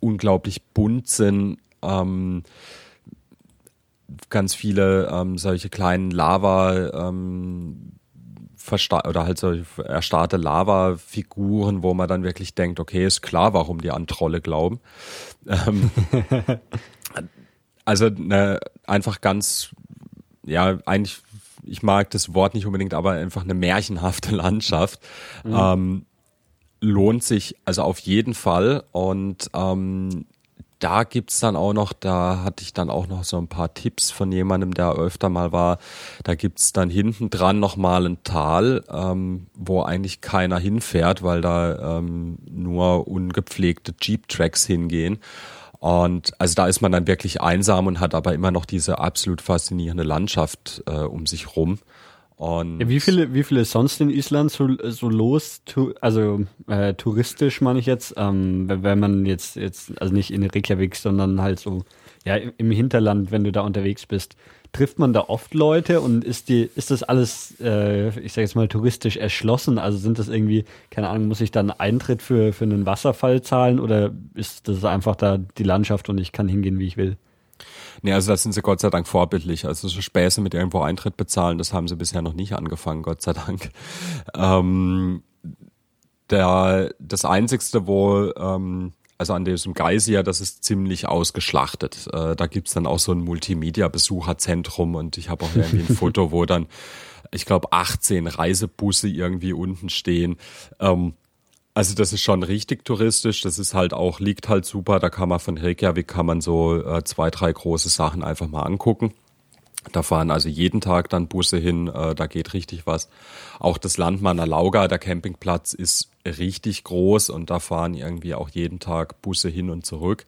unglaublich bunt sind. Ähm, ganz viele ähm, solche kleinen Lava ähm, oder halt solche erstarrte Lava-Figuren, wo man dann wirklich denkt, okay, ist klar, warum die an Trolle glauben. Ähm, also ne, einfach ganz, ja, eigentlich, ich mag das Wort nicht unbedingt, aber einfach eine märchenhafte Landschaft. Mhm. Ähm, lohnt sich also auf jeden Fall. Und ähm, da gibt's dann auch noch, da hatte ich dann auch noch so ein paar Tipps von jemandem, der öfter mal war. Da gibt's dann hinten dran nochmal ein Tal, ähm, wo eigentlich keiner hinfährt, weil da ähm, nur ungepflegte Jeep-Tracks hingehen. Und also da ist man dann wirklich einsam und hat aber immer noch diese absolut faszinierende Landschaft äh, um sich rum. Und ja, wie viele, wie viele sonst in Island so, so los, tu, also äh, touristisch meine ich jetzt, ähm, wenn man jetzt, jetzt, also nicht in Reykjavik, sondern halt so, ja, im Hinterland, wenn du da unterwegs bist trifft man da oft Leute und ist die, ist das alles, äh, ich sage jetzt mal, touristisch erschlossen? Also sind das irgendwie, keine Ahnung, muss ich dann Eintritt für, für einen Wasserfall zahlen oder ist das einfach da die Landschaft und ich kann hingehen, wie ich will? Nee, also da sind sie Gott sei Dank vorbildlich. Also so Späße mit irgendwo Eintritt bezahlen, das haben sie bisher noch nicht angefangen, Gott sei Dank. Ähm, der, das Einzigste, wo ähm, also an diesem Geysir, das ist ziemlich ausgeschlachtet. Äh, da gibt's dann auch so ein Multimedia-Besucherzentrum und ich habe auch irgendwie ein Foto, wo dann, ich glaube, 18 Reisebusse irgendwie unten stehen. Ähm, also das ist schon richtig touristisch. Das ist halt auch, liegt halt super. Da kann man von Reykjavik kann man so äh, zwei, drei große Sachen einfach mal angucken. Da fahren also jeden Tag dann Busse hin, äh, da geht richtig was. Auch das Landmanner Lauga, der Campingplatz, ist richtig groß und da fahren irgendwie auch jeden Tag Busse hin und zurück.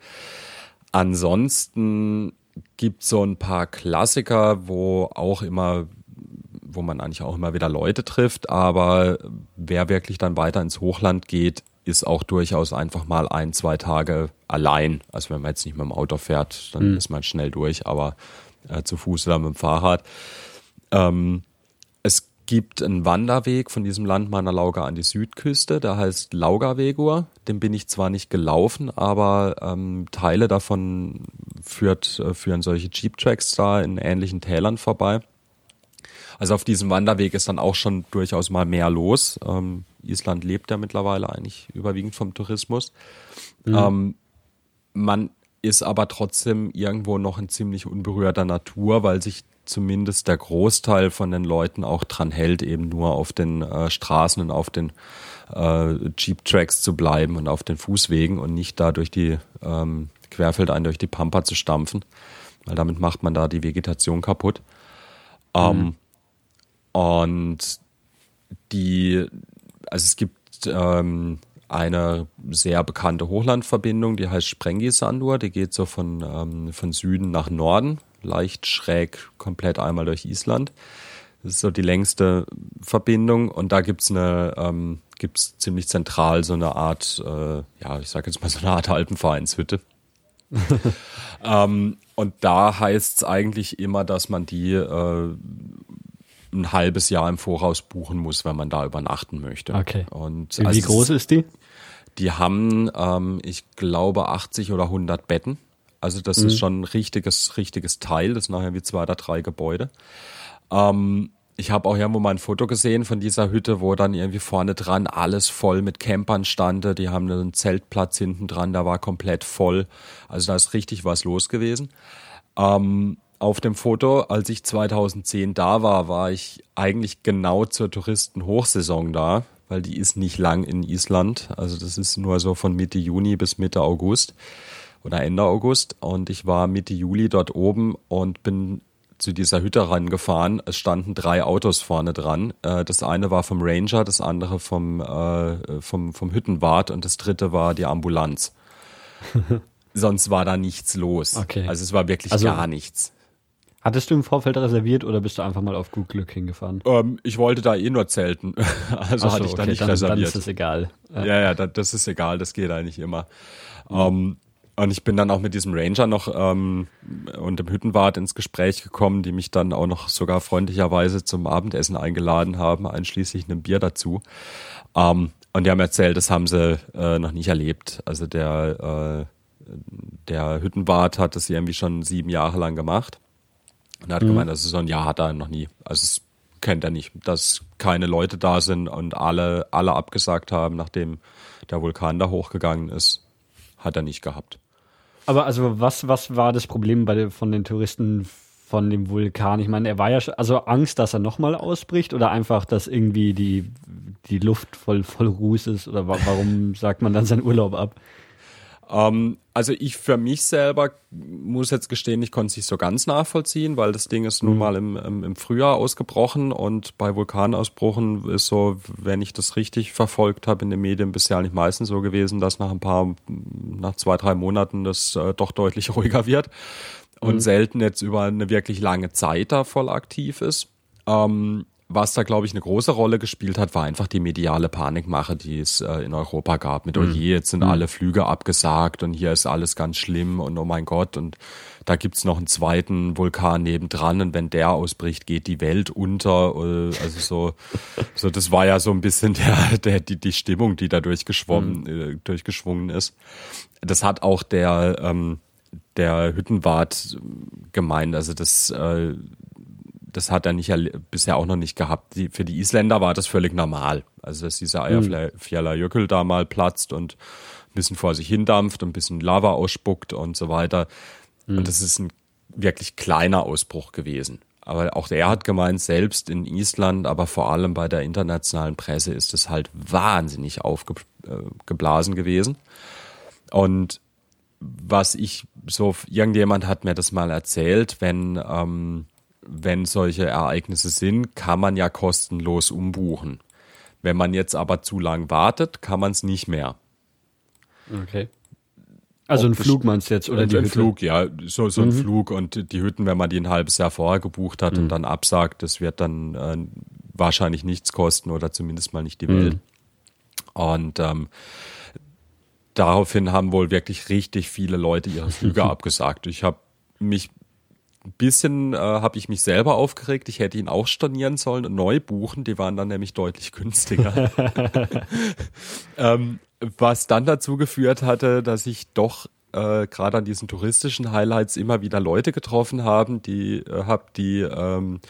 Ansonsten gibt so ein paar Klassiker, wo auch immer, wo man eigentlich auch immer wieder Leute trifft, aber wer wirklich dann weiter ins Hochland geht, ist auch durchaus einfach mal ein, zwei Tage allein. Also wenn man jetzt nicht mit dem Auto fährt, dann mhm. ist man schnell durch, aber äh, zu Fuß oder mit dem Fahrrad. Ähm, es gibt einen Wanderweg von diesem Landmanner Lauga an die Südküste, der heißt Laugavegur. Den bin ich zwar nicht gelaufen, aber ähm, Teile davon führt, äh, führen solche Jeep-Tracks da in ähnlichen Tälern vorbei. Also auf diesem Wanderweg ist dann auch schon durchaus mal mehr los. Ähm, Island lebt ja mittlerweile eigentlich überwiegend vom Tourismus. Mhm. Ähm, man ist aber trotzdem irgendwo noch in ziemlich unberührter Natur, weil sich zumindest der Großteil von den Leuten auch dran hält, eben nur auf den äh, Straßen und auf den äh, Jeep-Tracks zu bleiben und auf den Fußwegen und nicht da durch die ähm, Querfeldein durch die Pampa zu stampfen, weil damit macht man da die Vegetation kaputt. Ähm, mhm. Und die, also es gibt ähm, eine sehr bekannte Hochlandverbindung, die heißt Sprengisandur. Die geht so von, ähm, von Süden nach Norden, leicht schräg komplett einmal durch Island. Das ist so die längste Verbindung und da gibt's eine, ähm, gibt's ziemlich zentral so eine Art, äh, ja, ich sag jetzt mal so eine Art Alpenvereinshütte. ähm, und da heißt's eigentlich immer, dass man die äh, ein halbes Jahr im Voraus buchen muss, wenn man da übernachten möchte. Okay. Und Wie, also wie groß ist die? Die haben, ähm, ich glaube, 80 oder 100 Betten. Also das mhm. ist schon ein richtiges, richtiges Teil. Das ist nachher wie zwei oder drei Gebäude. Ähm, ich habe auch irgendwo mal ein Foto gesehen von dieser Hütte, wo dann irgendwie vorne dran alles voll mit Campern stande. Die haben einen Zeltplatz hinten dran, da war komplett voll. Also da ist richtig was los gewesen. Ähm, auf dem Foto, als ich 2010 da war, war ich eigentlich genau zur Touristenhochsaison da, weil die ist nicht lang in Island. Also das ist nur so von Mitte Juni bis Mitte August oder Ende August. Und ich war Mitte Juli dort oben und bin zu dieser Hütte rangefahren. Es standen drei Autos vorne dran. Äh, das eine war vom Ranger, das andere vom, äh, vom, vom Hüttenwart und das dritte war die Ambulanz. Sonst war da nichts los. Okay. Also es war wirklich also, gar nichts. Hattest du im Vorfeld reserviert oder bist du einfach mal auf gut Glück hingefahren? Ähm, ich wollte da eh nur zelten. also so, hatte ich da nicht dann, reserviert. Dann ist es egal. Ja, ja, ja das ist egal, das geht eigentlich immer. Mhm. Ähm, und ich bin dann auch mit diesem Ranger noch ähm, und dem Hüttenwart ins Gespräch gekommen, die mich dann auch noch sogar freundlicherweise zum Abendessen eingeladen haben, einschließlich einem Bier dazu. Ähm, und die haben erzählt, das haben sie äh, noch nicht erlebt. Also der, äh, der Hüttenwart hat das irgendwie schon sieben Jahre lang gemacht. Und er hat mhm. gemeint, das ist so ein Jahr hat er noch nie. Also das kennt er nicht, dass keine Leute da sind und alle, alle abgesagt haben, nachdem der Vulkan da hochgegangen ist. Hat er nicht gehabt. Aber also was, was war das Problem bei, von den Touristen von dem Vulkan? Ich meine, er war ja schon, also Angst, dass er nochmal ausbricht oder einfach, dass irgendwie die, die Luft voll, voll Ruß ist oder warum sagt man dann seinen Urlaub ab? Ähm, also ich für mich selber muss jetzt gestehen, ich konnte es nicht so ganz nachvollziehen, weil das Ding ist nun mhm. mal im, im, im, Frühjahr ausgebrochen und bei Vulkanausbrüchen ist so, wenn ich das richtig verfolgt habe in den Medien bisher nicht meistens so gewesen, dass nach ein paar, nach zwei, drei Monaten das äh, doch deutlich ruhiger wird und mhm. selten jetzt über eine wirklich lange Zeit da voll aktiv ist. Ähm, was da, glaube ich, eine große Rolle gespielt hat, war einfach die mediale Panikmache, die es äh, in Europa gab. Mit, oh je, jetzt sind mhm. alle Flüge abgesagt und hier ist alles ganz schlimm und oh mein Gott und da gibt's noch einen zweiten Vulkan nebendran und wenn der ausbricht, geht die Welt unter. Äh, also so, so das war ja so ein bisschen der, der, die, die Stimmung, die da durchgeschwommen, mhm. äh, durchgeschwungen ist. Das hat auch der, ähm, der Hüttenwart gemeint. Also das, äh, das hat er nicht bisher auch noch nicht gehabt. Die, für die Isländer war das völlig normal. Also dass dieser Eyjafjallajökull da mal platzt und ein bisschen vor sich hindampft und ein bisschen Lava ausspuckt und so weiter. Mhm. Und das ist ein wirklich kleiner Ausbruch gewesen. Aber auch er hat gemeint, selbst in Island, aber vor allem bei der internationalen Presse ist es halt wahnsinnig aufgeblasen gewesen. Und was ich so, irgendjemand hat mir das mal erzählt, wenn ähm, wenn solche Ereignisse sind, kann man ja kostenlos umbuchen. Wenn man jetzt aber zu lang wartet, kann man es nicht mehr. Okay. Also ein Flug meinst du jetzt oder die ein Hütte? Flug, ja, so, so ein mhm. Flug und die Hütten, wenn man die ein halbes Jahr vorher gebucht hat mhm. und dann absagt, das wird dann äh, wahrscheinlich nichts kosten oder zumindest mal nicht die Welt. Mhm. Und ähm, daraufhin haben wohl wirklich richtig viele Leute ihre Flüge abgesagt. Ich habe mich ein bisschen äh, habe ich mich selber aufgeregt. Ich hätte ihn auch stornieren sollen und neu buchen. Die waren dann nämlich deutlich günstiger. ähm, was dann dazu geführt hatte, dass ich doch äh, gerade an diesen touristischen Highlights immer wieder Leute getroffen haben, die äh, hab die ähm,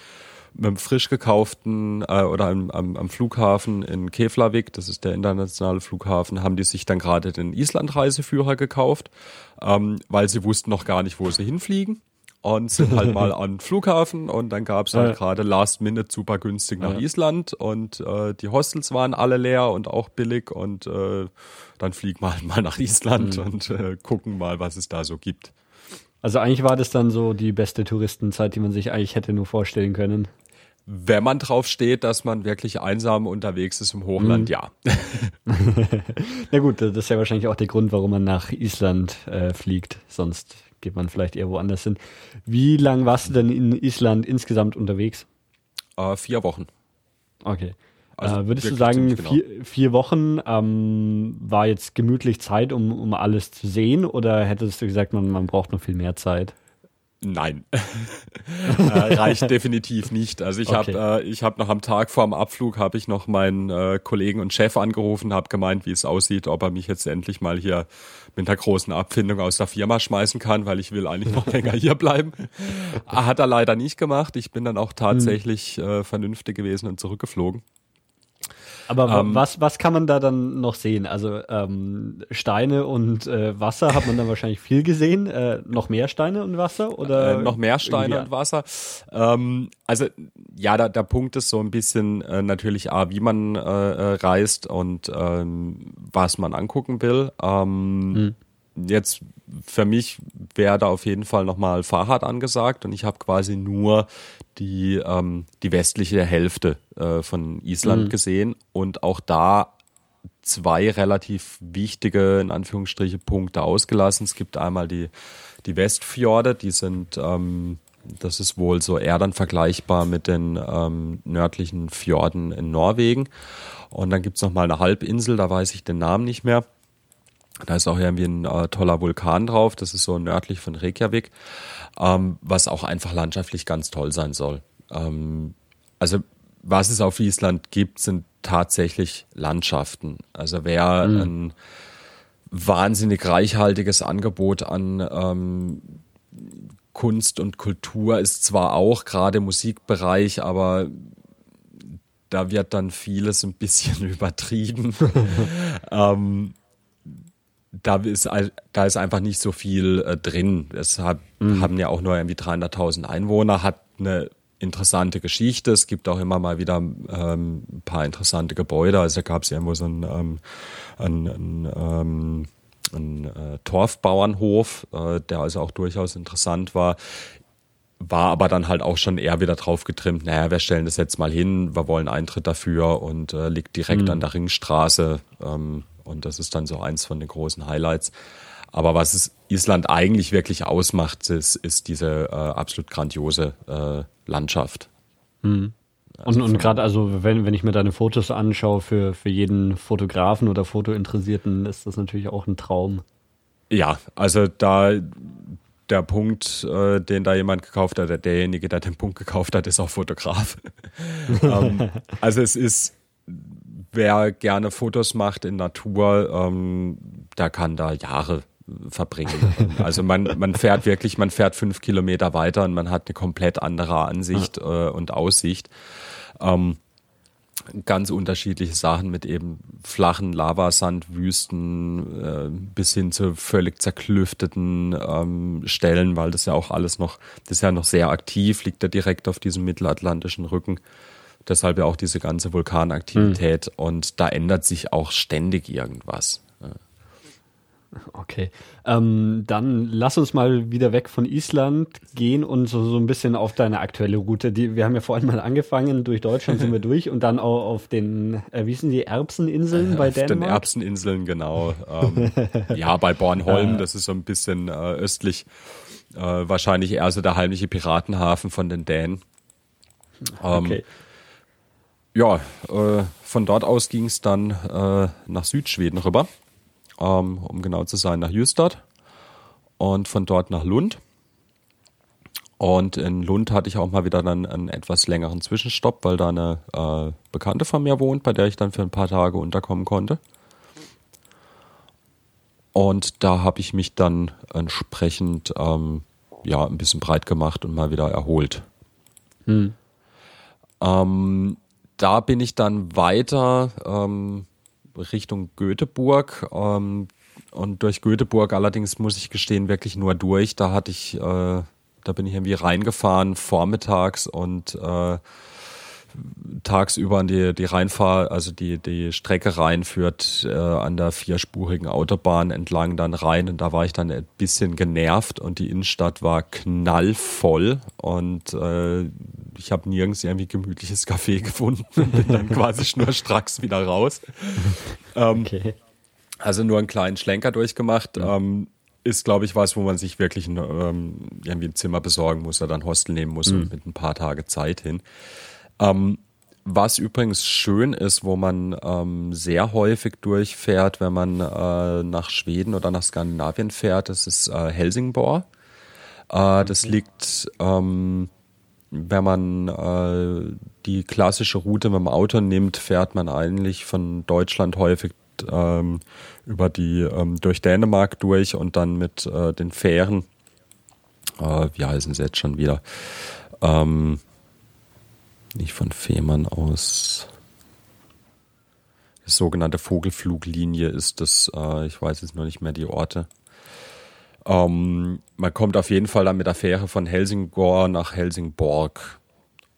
mit einem frisch gekauften äh, oder am, am, am Flughafen in Keflavik, das ist der internationale Flughafen, haben die sich dann gerade den Island-Reiseführer gekauft, ähm, weil sie wussten noch gar nicht, wo sie hinfliegen und sind halt mal an Flughafen und dann gab's halt ja. gerade Last Minute super günstig nach ja. Island und äh, die Hostels waren alle leer und auch billig und äh, dann fliegen wir halt mal nach Island mhm. und äh, gucken mal, was es da so gibt. Also eigentlich war das dann so die beste Touristenzeit, die man sich eigentlich hätte nur vorstellen können. Wenn man drauf steht, dass man wirklich einsam unterwegs ist im Hochland, mhm. ja. Na gut, das ist ja wahrscheinlich auch der Grund, warum man nach Island äh, fliegt. Sonst geht man vielleicht eher woanders hin. Wie lang warst du denn in Island insgesamt unterwegs? Äh, vier Wochen. Okay. Also äh, würdest du sagen, genau. vier, vier, Wochen ähm, war jetzt gemütlich Zeit, um, um alles zu sehen? Oder hättest du gesagt, man, man braucht noch viel mehr Zeit? Nein, äh, reicht definitiv nicht. Also ich okay. habe äh, ich habe noch am Tag vor dem Abflug habe ich noch meinen äh, Kollegen und Chef angerufen, habe gemeint, wie es aussieht, ob er mich jetzt endlich mal hier mit einer großen Abfindung aus der Firma schmeißen kann, weil ich will eigentlich noch länger hier bleiben. Hat er leider nicht gemacht. Ich bin dann auch tatsächlich äh, vernünftig gewesen und zurückgeflogen. Aber ähm, was, was kann man da dann noch sehen? Also ähm, Steine und äh, Wasser hat man dann wahrscheinlich viel gesehen. Äh, noch mehr Steine und Wasser? Oder äh, noch mehr Steine und Wasser. Ähm, also ja, da, der Punkt ist so ein bisschen äh, natürlich A, wie man äh, äh reist und ähm, was man angucken will. Ähm, hm jetzt für mich wäre da auf jeden Fall nochmal Fahrrad angesagt und ich habe quasi nur die, ähm, die westliche Hälfte äh, von Island mhm. gesehen und auch da zwei relativ wichtige, in Anführungsstriche, Punkte ausgelassen. Es gibt einmal die, die Westfjorde, die sind, ähm, das ist wohl so eher dann vergleichbar mit den ähm, nördlichen Fjorden in Norwegen. Und dann gibt's noch mal eine Halbinsel, da weiß ich den Namen nicht mehr. Da ist auch irgendwie ein äh, toller Vulkan drauf, das ist so nördlich von Reykjavik, ähm, was auch einfach landschaftlich ganz toll sein soll. Ähm, also was es auf Island gibt, sind tatsächlich Landschaften. Also wer mhm. ein wahnsinnig reichhaltiges Angebot an ähm, Kunst und Kultur ist zwar auch gerade im Musikbereich, aber da wird dann vieles ein bisschen übertrieben. ähm, da ist, da ist einfach nicht so viel äh, drin. Deshalb mhm. haben ja auch nur irgendwie 300.000 Einwohner, hat eine interessante Geschichte. Es gibt auch immer mal wieder ähm, ein paar interessante Gebäude. Also da gab es irgendwo so einen, ähm, einen, einen, ähm, einen äh, Torfbauernhof, äh, der also auch durchaus interessant war. War aber dann halt auch schon eher wieder drauf getrimmt, naja, wir stellen das jetzt mal hin, wir wollen Eintritt dafür und äh, liegt direkt mhm. an der Ringstraße. Ähm, und das ist dann so eins von den großen Highlights. Aber was es Island eigentlich wirklich ausmacht, ist, ist diese äh, absolut grandiose äh, Landschaft. Mhm. Also und, und gerade, also wenn, wenn ich mir deine Fotos anschaue, für, für jeden Fotografen oder Fotointeressierten ist das natürlich auch ein Traum. Ja, also da der Punkt, äh, den da jemand gekauft hat, der, derjenige, der den Punkt gekauft hat, ist auch Fotograf. ähm, also es ist wer gerne Fotos macht in Natur, ähm, der kann da Jahre verbringen. Also man, man fährt wirklich, man fährt fünf Kilometer weiter und man hat eine komplett andere Ansicht äh, und Aussicht. Ähm, ganz unterschiedliche Sachen mit eben flachen Lavasandwüsten äh, bis hin zu völlig zerklüfteten ähm, Stellen, weil das ja auch alles noch, das ist ja noch sehr aktiv, liegt ja direkt auf diesem mittelatlantischen Rücken. Deshalb ja auch diese ganze Vulkanaktivität mhm. und da ändert sich auch ständig irgendwas. Okay, ähm, dann lass uns mal wieder weg von Island gehen und so, so ein bisschen auf deine aktuelle Route. Die, wir haben ja vorhin mal angefangen, durch Deutschland sind wir durch und dann auch auf den, äh, wie sind die Erbseninseln bei Dänemark? Auf den Erbseninseln, genau. Ähm, ja, bei Bornholm, das ist so ein bisschen äh, östlich, äh, wahrscheinlich eher so der heimliche Piratenhafen von den Dänen. Ähm, okay ja, äh, von dort aus ging es dann äh, nach Südschweden rüber, ähm, um genau zu sein, nach Jüstad und von dort nach Lund. Und in Lund hatte ich auch mal wieder dann einen etwas längeren Zwischenstopp, weil da eine äh, Bekannte von mir wohnt, bei der ich dann für ein paar Tage unterkommen konnte. Und da habe ich mich dann entsprechend ähm, ja ein bisschen breit gemacht und mal wieder erholt. Hm. Ähm, da bin ich dann weiter ähm, Richtung Göteborg. Ähm, und durch Göteborg allerdings muss ich gestehen, wirklich nur durch. Da hatte ich, äh, da bin ich irgendwie reingefahren vormittags und äh, tagsüber an die, die Rheinfahr, also die, die Strecke rein führt äh, an der vierspurigen Autobahn entlang dann rein und da war ich dann ein bisschen genervt und die Innenstadt war knallvoll und äh, ich habe nirgends irgendwie gemütliches Café gefunden und bin dann quasi schnurstracks wieder raus. Ähm, okay. Also nur einen kleinen Schlenker durchgemacht. Ja. Ähm, ist, glaube ich, was, wo man sich wirklich ein, ähm, irgendwie ein Zimmer besorgen muss oder ein Hostel nehmen muss mhm. und mit ein paar Tage Zeit hin. Ähm, was übrigens schön ist, wo man ähm, sehr häufig durchfährt, wenn man äh, nach Schweden oder nach Skandinavien fährt, das ist äh, Helsingborg. Äh, das liegt, ähm, wenn man äh, die klassische Route mit dem Auto nimmt, fährt man eigentlich von Deutschland häufig ähm, über die ähm, durch Dänemark durch und dann mit äh, den Fähren. Äh, wie heißen sie jetzt schon wieder? Ähm, nicht von Fehmarn aus. Die sogenannte Vogelfluglinie ist das, äh, ich weiß jetzt noch nicht mehr die Orte. Ähm, man kommt auf jeden Fall dann mit der Fähre von Helsingborg nach Helsingborg.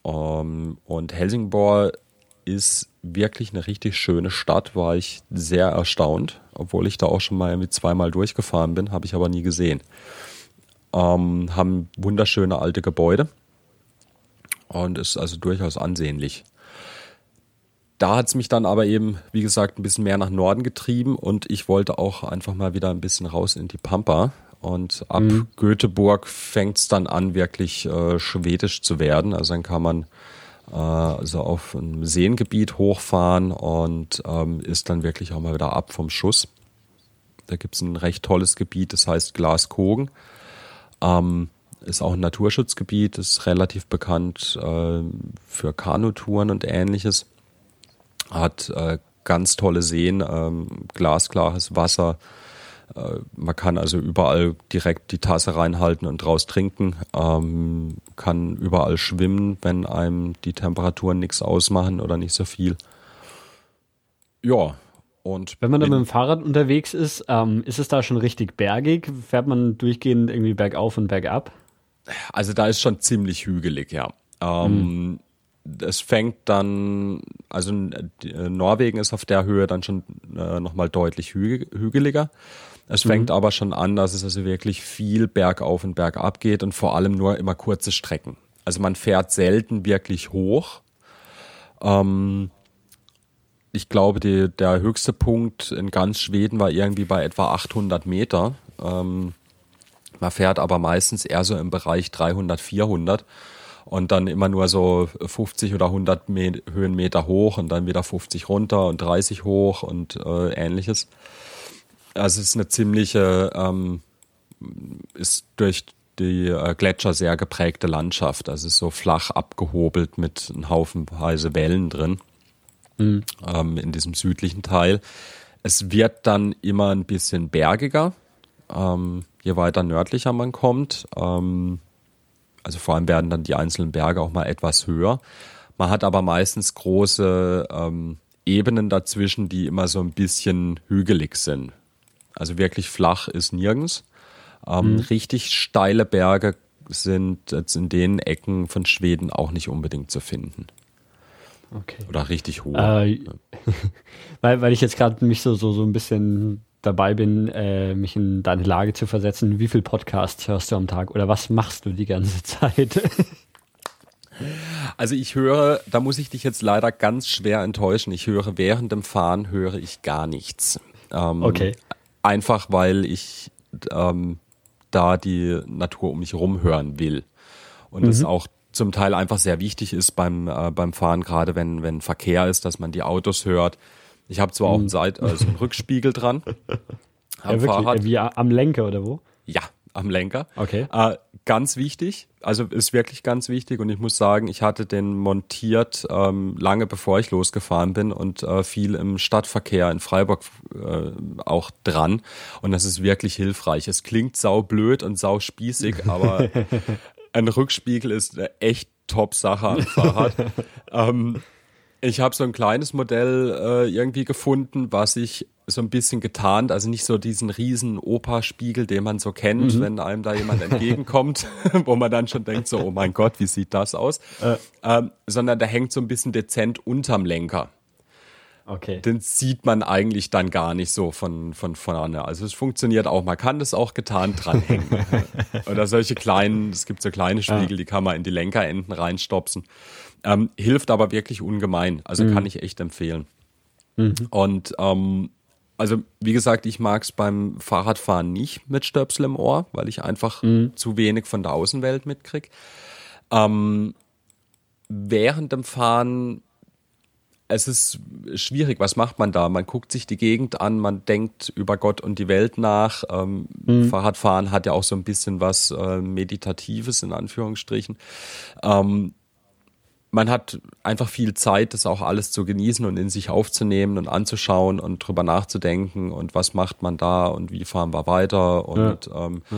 Ähm, und Helsingborg ist wirklich eine richtig schöne Stadt, war ich sehr erstaunt, obwohl ich da auch schon mal irgendwie zweimal durchgefahren bin, habe ich aber nie gesehen. Ähm, haben wunderschöne alte Gebäude und ist also durchaus ansehnlich. Da hat es mich dann aber eben, wie gesagt, ein bisschen mehr nach Norden getrieben und ich wollte auch einfach mal wieder ein bisschen raus in die Pampa. Und ab mhm. Göteborg fängt es dann an, wirklich äh, schwedisch zu werden. Also dann kann man äh, also auf ein Seengebiet hochfahren und ähm, ist dann wirklich auch mal wieder ab vom Schuss. Da gibt es ein recht tolles Gebiet, das heißt Glaskogen. Ähm, ist auch ein Naturschutzgebiet, ist relativ bekannt äh, für Kanutouren und ähnliches. Hat äh, ganz tolle Seen, ähm, glasklares Wasser. Äh, man kann also überall direkt die Tasse reinhalten und draus trinken. Ähm, kann überall schwimmen, wenn einem die Temperaturen nichts ausmachen oder nicht so viel. Ja, und wenn man dann mit dem Fahrrad unterwegs ist, ähm, ist es da schon richtig bergig? Fährt man durchgehend irgendwie bergauf und bergab? Also da ist schon ziemlich hügelig, ja. Ähm, mhm. Es fängt dann, also äh, Norwegen ist auf der Höhe dann schon äh, nochmal deutlich hü hügeliger. Es mhm. fängt aber schon an, dass es also wirklich viel bergauf und bergab geht und vor allem nur immer kurze Strecken. Also man fährt selten wirklich hoch. Ähm, ich glaube, die, der höchste Punkt in ganz Schweden war irgendwie bei etwa 800 Meter. Ähm, man fährt aber meistens eher so im Bereich 300, 400 und dann immer nur so 50 oder 100 Me Höhenmeter hoch und dann wieder 50 runter und 30 hoch und äh, ähnliches. Also es ist eine ziemliche, ähm, ist durch die äh, Gletscher sehr geprägte Landschaft. Also es ist so flach abgehobelt mit einem Haufenweise Wellen drin mhm. ähm, in diesem südlichen Teil. Es wird dann immer ein bisschen bergiger. Ähm, je weiter nördlicher man kommt. Ähm, also vor allem werden dann die einzelnen Berge auch mal etwas höher. Man hat aber meistens große ähm, Ebenen dazwischen, die immer so ein bisschen hügelig sind. Also wirklich flach ist nirgends. Ähm, mhm. Richtig steile Berge sind jetzt in den Ecken von Schweden auch nicht unbedingt zu finden. Okay. Oder richtig hoch. Äh, weil, weil ich jetzt gerade mich so, so, so ein bisschen dabei bin, äh, mich in deine Lage zu versetzen, wie viel Podcasts hörst du am Tag oder was machst du die ganze Zeit? Also ich höre, da muss ich dich jetzt leider ganz schwer enttäuschen. Ich höre während dem Fahren höre ich gar nichts. Ähm, okay. Einfach weil ich ähm, da die Natur um mich herum hören will. Und mhm. es auch zum Teil einfach sehr wichtig ist beim, äh, beim Fahren, gerade wenn, wenn Verkehr ist, dass man die Autos hört. Ich habe zwar auch einen, hm. Seit also einen Rückspiegel dran am ja, Fahrrad. Wie am Lenker oder wo? Ja, am Lenker. Okay. Äh, ganz wichtig, also ist wirklich ganz wichtig und ich muss sagen, ich hatte den montiert ähm, lange bevor ich losgefahren bin und äh, viel im Stadtverkehr in Freiburg äh, auch dran und das ist wirklich hilfreich. Es klingt sau blöd und sau spießig, aber ein Rückspiegel ist eine echt Top-Sache am Fahrrad. ähm, ich habe so ein kleines Modell äh, irgendwie gefunden, was ich so ein bisschen getarnt, also nicht so diesen riesen Opa-Spiegel, den man so kennt, mhm. wenn einem da jemand entgegenkommt, wo man dann schon denkt, so, oh mein Gott, wie sieht das aus? Äh. Ähm, sondern der hängt so ein bisschen dezent unterm Lenker. Okay. Den sieht man eigentlich dann gar nicht so von, von vorne. Also es funktioniert auch. Man kann das auch getarnt dranhängen. Oder solche kleinen, es gibt so kleine Spiegel, ja. die kann man in die Lenkerenden reinstopsen. Ähm, hilft aber wirklich ungemein. Also mhm. kann ich echt empfehlen. Mhm. Und ähm, also wie gesagt, ich mag es beim Fahrradfahren nicht mit Stöpsel im Ohr, weil ich einfach mhm. zu wenig von der Außenwelt mitkriege. Ähm, während dem Fahren, es ist schwierig, was macht man da? Man guckt sich die Gegend an, man denkt über Gott und die Welt nach. Ähm, mhm. Fahrradfahren hat ja auch so ein bisschen was äh, Meditatives in Anführungsstrichen. Ähm, man hat einfach viel Zeit, das auch alles zu genießen und in sich aufzunehmen und anzuschauen und drüber nachzudenken und was macht man da und wie fahren wir weiter und ja. Ähm, ja.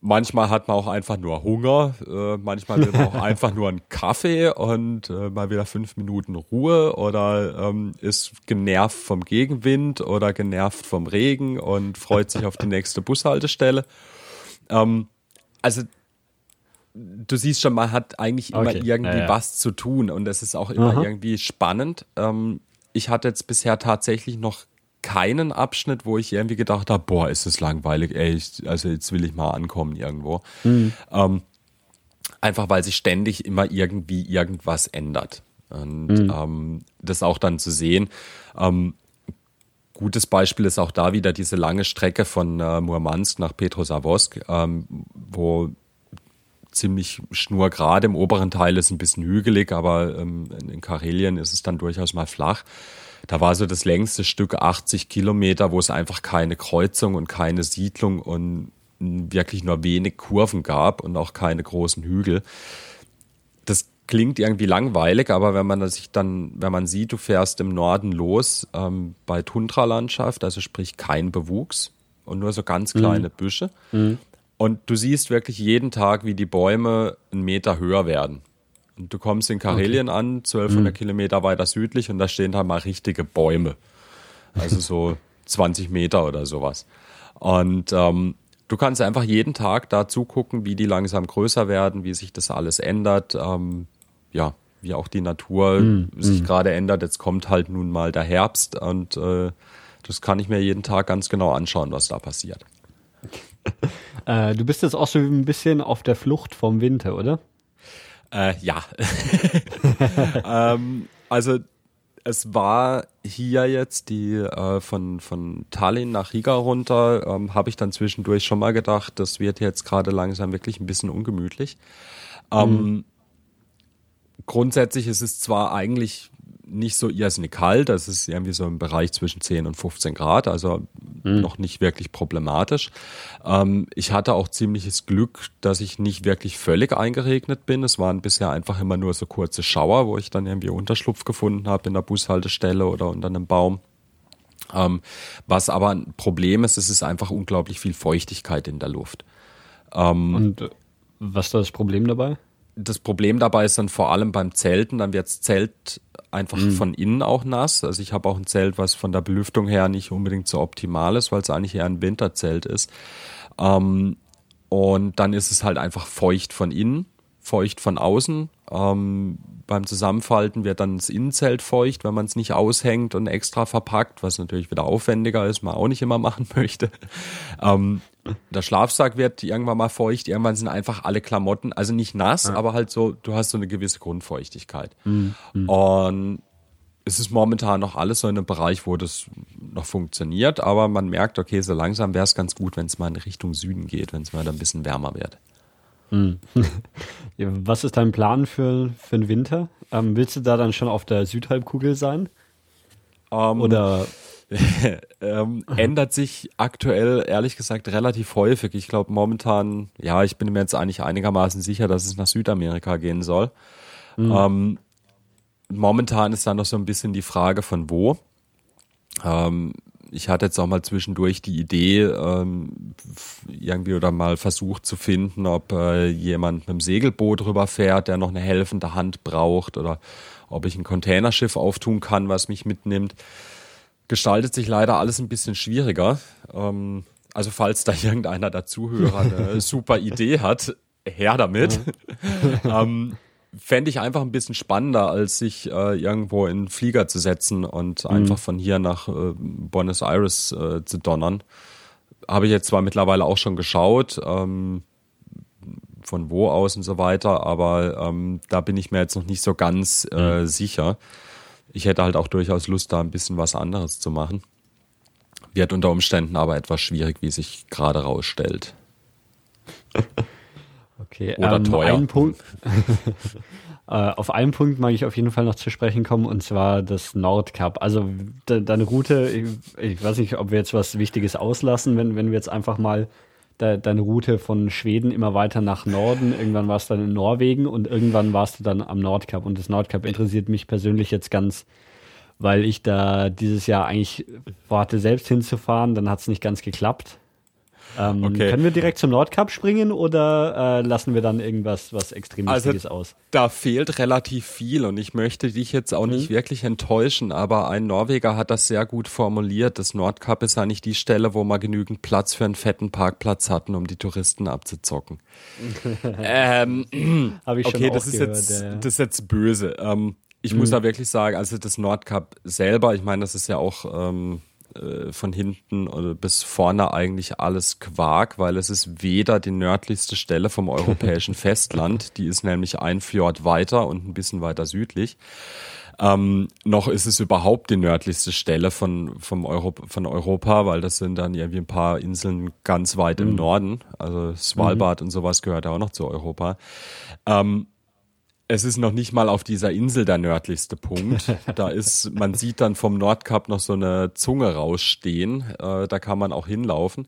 Manchmal hat man auch einfach nur Hunger, äh, manchmal will man auch einfach nur einen Kaffee und äh, mal wieder fünf Minuten Ruhe oder ähm, ist genervt vom Gegenwind oder genervt vom Regen und freut sich auf die nächste Bushaltestelle. Ähm, also du siehst schon, man hat eigentlich immer okay. irgendwie ja, ja. was zu tun und es ist auch immer Aha. irgendwie spannend. Ähm, ich hatte jetzt bisher tatsächlich noch keinen Abschnitt, wo ich irgendwie gedacht habe, boah, ist das langweilig, ey, ich, also jetzt will ich mal ankommen irgendwo. Mhm. Ähm, einfach weil sich ständig immer irgendwie irgendwas ändert. Und mhm. ähm, das auch dann zu sehen. Ähm, gutes Beispiel ist auch da wieder diese lange Strecke von äh, Murmansk nach Petrosavodsk, ähm, wo ziemlich schnurgerade. Im oberen Teil ist ein bisschen hügelig, aber ähm, in Karelien ist es dann durchaus mal flach. Da war so das längste Stück 80 Kilometer, wo es einfach keine Kreuzung und keine Siedlung und wirklich nur wenig Kurven gab und auch keine großen Hügel. Das klingt irgendwie langweilig, aber wenn man sich dann, wenn man sieht, du fährst im Norden los ähm, bei Tundralandschaft, also sprich kein Bewuchs und nur so ganz kleine mhm. Büsche. Mhm. Und du siehst wirklich jeden Tag, wie die Bäume einen Meter höher werden. Und du kommst in Karelien okay. an, 1200 mhm. Kilometer weiter südlich, und da stehen da mal richtige Bäume. Also so 20 Meter oder sowas. Und ähm, du kannst einfach jeden Tag da zugucken, wie die langsam größer werden, wie sich das alles ändert. Ähm, ja, wie auch die Natur mhm. sich mhm. gerade ändert. Jetzt kommt halt nun mal der Herbst und äh, das kann ich mir jeden Tag ganz genau anschauen, was da passiert. äh, du bist jetzt auch so ein bisschen auf der Flucht vom Winter, oder? Äh, ja. ähm, also es war hier jetzt die äh, von, von Tallinn nach Riga runter, ähm, habe ich dann zwischendurch schon mal gedacht, das wird jetzt gerade langsam wirklich ein bisschen ungemütlich. Ähm, mhm. Grundsätzlich ist es zwar eigentlich nicht so irrsinnig kalt. Das ist irgendwie so im Bereich zwischen 10 und 15 Grad, also mhm. noch nicht wirklich problematisch. Ähm, ich hatte auch ziemliches Glück, dass ich nicht wirklich völlig eingeregnet bin. Es waren bisher einfach immer nur so kurze Schauer, wo ich dann irgendwie Unterschlupf gefunden habe in der Bushaltestelle oder unter einem Baum. Ähm, was aber ein Problem ist, es ist einfach unglaublich viel Feuchtigkeit in der Luft. Ähm, und äh, was ist das Problem dabei? Das Problem dabei ist dann vor allem beim Zelten, dann wird das Zelt einfach mhm. von innen auch nass. Also ich habe auch ein Zelt, was von der Belüftung her nicht unbedingt so optimal ist, weil es eigentlich eher ein Winterzelt ist. Ähm, und dann ist es halt einfach feucht von innen, feucht von außen. Ähm, beim Zusammenfalten wird dann das Innenzelt feucht, wenn man es nicht aushängt und extra verpackt, was natürlich wieder aufwendiger ist, man auch nicht immer machen möchte. Ähm, der Schlafsack wird irgendwann mal feucht, irgendwann sind einfach alle Klamotten, also nicht nass, ja. aber halt so, du hast so eine gewisse Grundfeuchtigkeit. Mhm. Und es ist momentan noch alles so in einem Bereich, wo das noch funktioniert, aber man merkt, okay, so langsam wäre es ganz gut, wenn es mal in Richtung Süden geht, wenn es mal ein bisschen wärmer wird. Mhm. Was ist dein Plan für, für den Winter? Ähm, willst du da dann schon auf der Südhalbkugel sein? Um, ähm, Oder ähm, ändert sich aktuell ehrlich gesagt relativ häufig. Ich glaube momentan, ja, ich bin mir jetzt eigentlich einigermaßen sicher, dass es nach Südamerika gehen soll. Mhm. Ähm, momentan ist dann noch so ein bisschen die Frage von wo. Ähm, ich hatte jetzt auch mal zwischendurch die Idee, ähm, irgendwie oder mal versucht zu finden, ob äh, jemand mit dem Segelboot rüberfährt, der noch eine helfende Hand braucht oder ob ich ein Containerschiff auftun kann, was mich mitnimmt gestaltet sich leider alles ein bisschen schwieriger. Ähm, also falls da irgendeiner der Zuhörer eine super Idee hat, her damit. ähm, Fände ich einfach ein bisschen spannender, als sich äh, irgendwo in einen Flieger zu setzen und mhm. einfach von hier nach äh, Buenos Aires äh, zu donnern. Habe ich jetzt zwar mittlerweile auch schon geschaut, ähm, von wo aus und so weiter, aber ähm, da bin ich mir jetzt noch nicht so ganz äh, mhm. sicher ich hätte halt auch durchaus Lust, da ein bisschen was anderes zu machen. Wird unter Umständen aber etwas schwierig, wie sich gerade rausstellt. Okay, oder ähm, teuer. Einen Punkt, äh, auf einen Punkt mag ich auf jeden Fall noch zu sprechen kommen, und zwar das Nordkap. Also de, deine Route, ich, ich, weiß nicht, ob wir jetzt was Wichtiges auslassen, wenn, wenn wir jetzt einfach mal de, deine Route von Schweden immer weiter nach Norden. Irgendwann warst du dann in Norwegen und irgendwann warst du dann am Nordkap. Und das Nordkap interessiert mich persönlich jetzt ganz, weil ich da dieses Jahr eigentlich vorhatte, selbst hinzufahren. Dann hat es nicht ganz geklappt. Ähm, okay. Können wir direkt zum Nordkap springen oder äh, lassen wir dann irgendwas was extrem also, Wichtiges aus? Da fehlt relativ viel und ich möchte dich jetzt auch mhm. nicht wirklich enttäuschen, aber ein Norweger hat das sehr gut formuliert. Das Nordkap ist eigentlich die Stelle, wo man genügend Platz für einen fetten Parkplatz hatten, um die Touristen abzuzocken. ähm, Habe ich schon okay, das ist gehört, jetzt ja. das ist jetzt böse. Ähm, ich mhm. muss da wirklich sagen, also das Nordkap selber, ich meine, das ist ja auch ähm, äh, von hinten oder bis vorne eigentlich alles Quark, weil es ist weder die nördlichste Stelle vom europäischen Festland, die ist nämlich ein Fjord weiter und ein bisschen weiter südlich. Ähm, noch ist es überhaupt die nördlichste Stelle von, vom Euro, von Europa, weil das sind dann irgendwie ein paar Inseln ganz weit mhm. im Norden. Also Svalbard mhm. und sowas gehört auch noch zu Europa. Ähm, es ist noch nicht mal auf dieser Insel der nördlichste Punkt. Da ist, man sieht dann vom Nordkap noch so eine Zunge rausstehen. Äh, da kann man auch hinlaufen.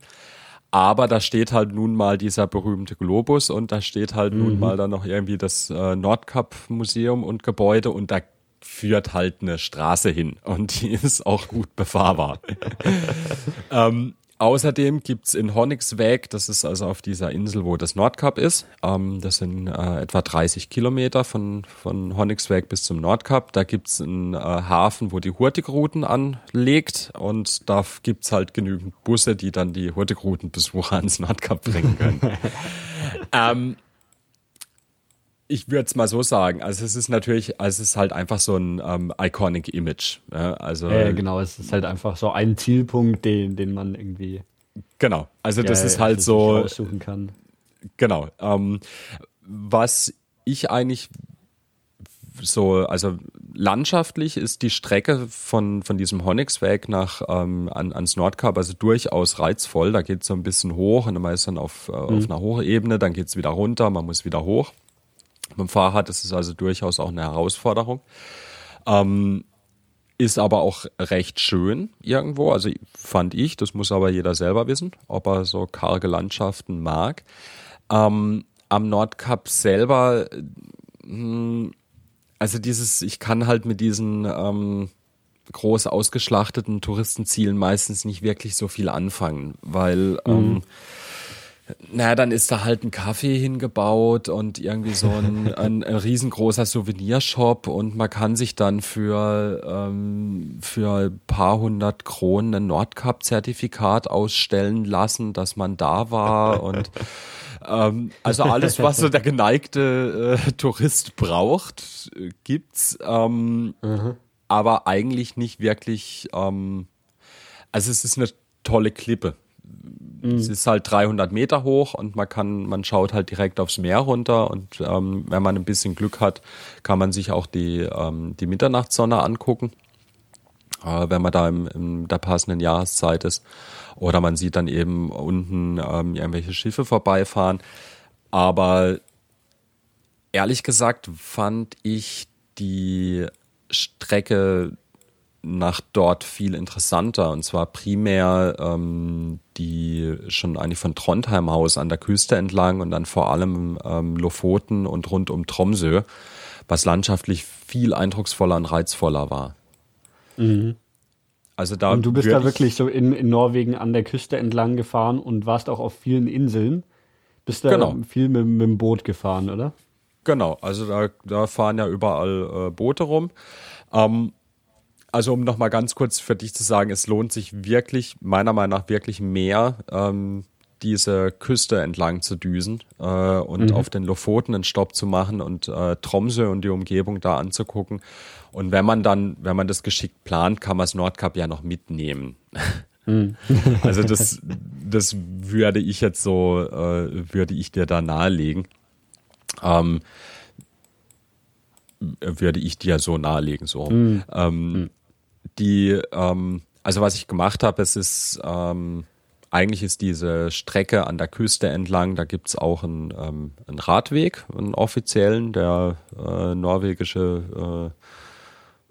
Aber da steht halt nun mal dieser berühmte Globus und da steht halt mhm. nun mal dann noch irgendwie das äh, Nordkap-Museum und Gebäude und da führt halt eine Straße hin und die ist auch gut befahrbar. ähm, Außerdem gibt's in Honnigsweg, das ist also auf dieser Insel, wo das Nordkap ist, ähm, das sind äh, etwa 30 Kilometer von, von Honnigsweg bis zum Nordkap, da gibt's einen äh, Hafen, wo die Hurtigruten anlegt und da gibt's halt genügend Busse, die dann die Hurtigrutenbesucher ans Nordkap bringen können. ähm, ich würde es mal so sagen. Also es ist natürlich, also es ist halt einfach so ein ähm, iconic Image. Ja? Also äh, genau, es ist halt einfach so ein Zielpunkt, den, den man irgendwie genau. Also das ja, ist halt so aussuchen kann. Genau. Ähm, was ich eigentlich so, also landschaftlich ist die Strecke von, von diesem Honnigsweg nach ähm, an, ans Nordkap also durchaus reizvoll. Da geht es so ein bisschen hoch und man ist dann auf, äh, mhm. auf einer hohen Ebene, dann geht es wieder runter, man muss wieder hoch. Dem Fahrrad ist es also durchaus auch eine Herausforderung. Ähm, ist aber auch recht schön irgendwo. Also fand ich, das muss aber jeder selber wissen, ob er so karge Landschaften mag. Ähm, am Nordkap selber, hm, also dieses, ich kann halt mit diesen ähm, groß ausgeschlachteten Touristenzielen meistens nicht wirklich so viel anfangen, weil ähm, mhm naja, dann ist da halt ein Kaffee hingebaut und irgendwie so ein, ein, ein riesengroßer Souvenirshop und man kann sich dann für, ähm, für ein paar hundert Kronen ein Nordcup-Zertifikat ausstellen lassen, dass man da war und ähm, also alles, was so der geneigte äh, Tourist braucht, gibt's. Ähm, mhm. Aber eigentlich nicht wirklich. Ähm, also es ist eine tolle Klippe. Mhm. Es ist halt 300 Meter hoch und man kann, man schaut halt direkt aufs Meer runter und ähm, wenn man ein bisschen Glück hat, kann man sich auch die, ähm, die Mitternachtssonne angucken, äh, wenn man da im, in der passenden Jahreszeit ist. Oder man sieht dann eben unten ähm, irgendwelche Schiffe vorbeifahren. Aber ehrlich gesagt fand ich die Strecke nach dort viel interessanter. Und zwar primär ähm, die schon eigentlich von Trondheim aus an der Küste entlang und dann vor allem ähm, Lofoten und rund um Tromsø, was landschaftlich viel eindrucksvoller und reizvoller war. Mhm. Also da und du bist da wirklich so in, in Norwegen an der Küste entlang gefahren und warst auch auf vielen Inseln. Bist da genau. viel mit, mit dem Boot gefahren, oder? Genau, also da, da fahren ja überall äh, Boote rum. Ähm, also um nochmal ganz kurz für dich zu sagen, es lohnt sich wirklich, meiner Meinung nach wirklich mehr, ähm, diese Küste entlang zu düsen äh, und mhm. auf den Lofoten einen Stopp zu machen und äh, Tromsø und die Umgebung da anzugucken. Und wenn man dann, wenn man das geschickt plant, kann man das Nordkap ja noch mitnehmen. Mhm. also das, das würde ich jetzt so, äh, würde ich dir da nahelegen. Ähm, würde ich dir so nahelegen, so. Mhm. Ähm, mhm die, ähm, also was ich gemacht habe, es ist, ähm, eigentlich ist diese Strecke an der Küste entlang, da gibt's auch einen, ähm, einen Radweg, einen offiziellen, der äh, norwegische äh,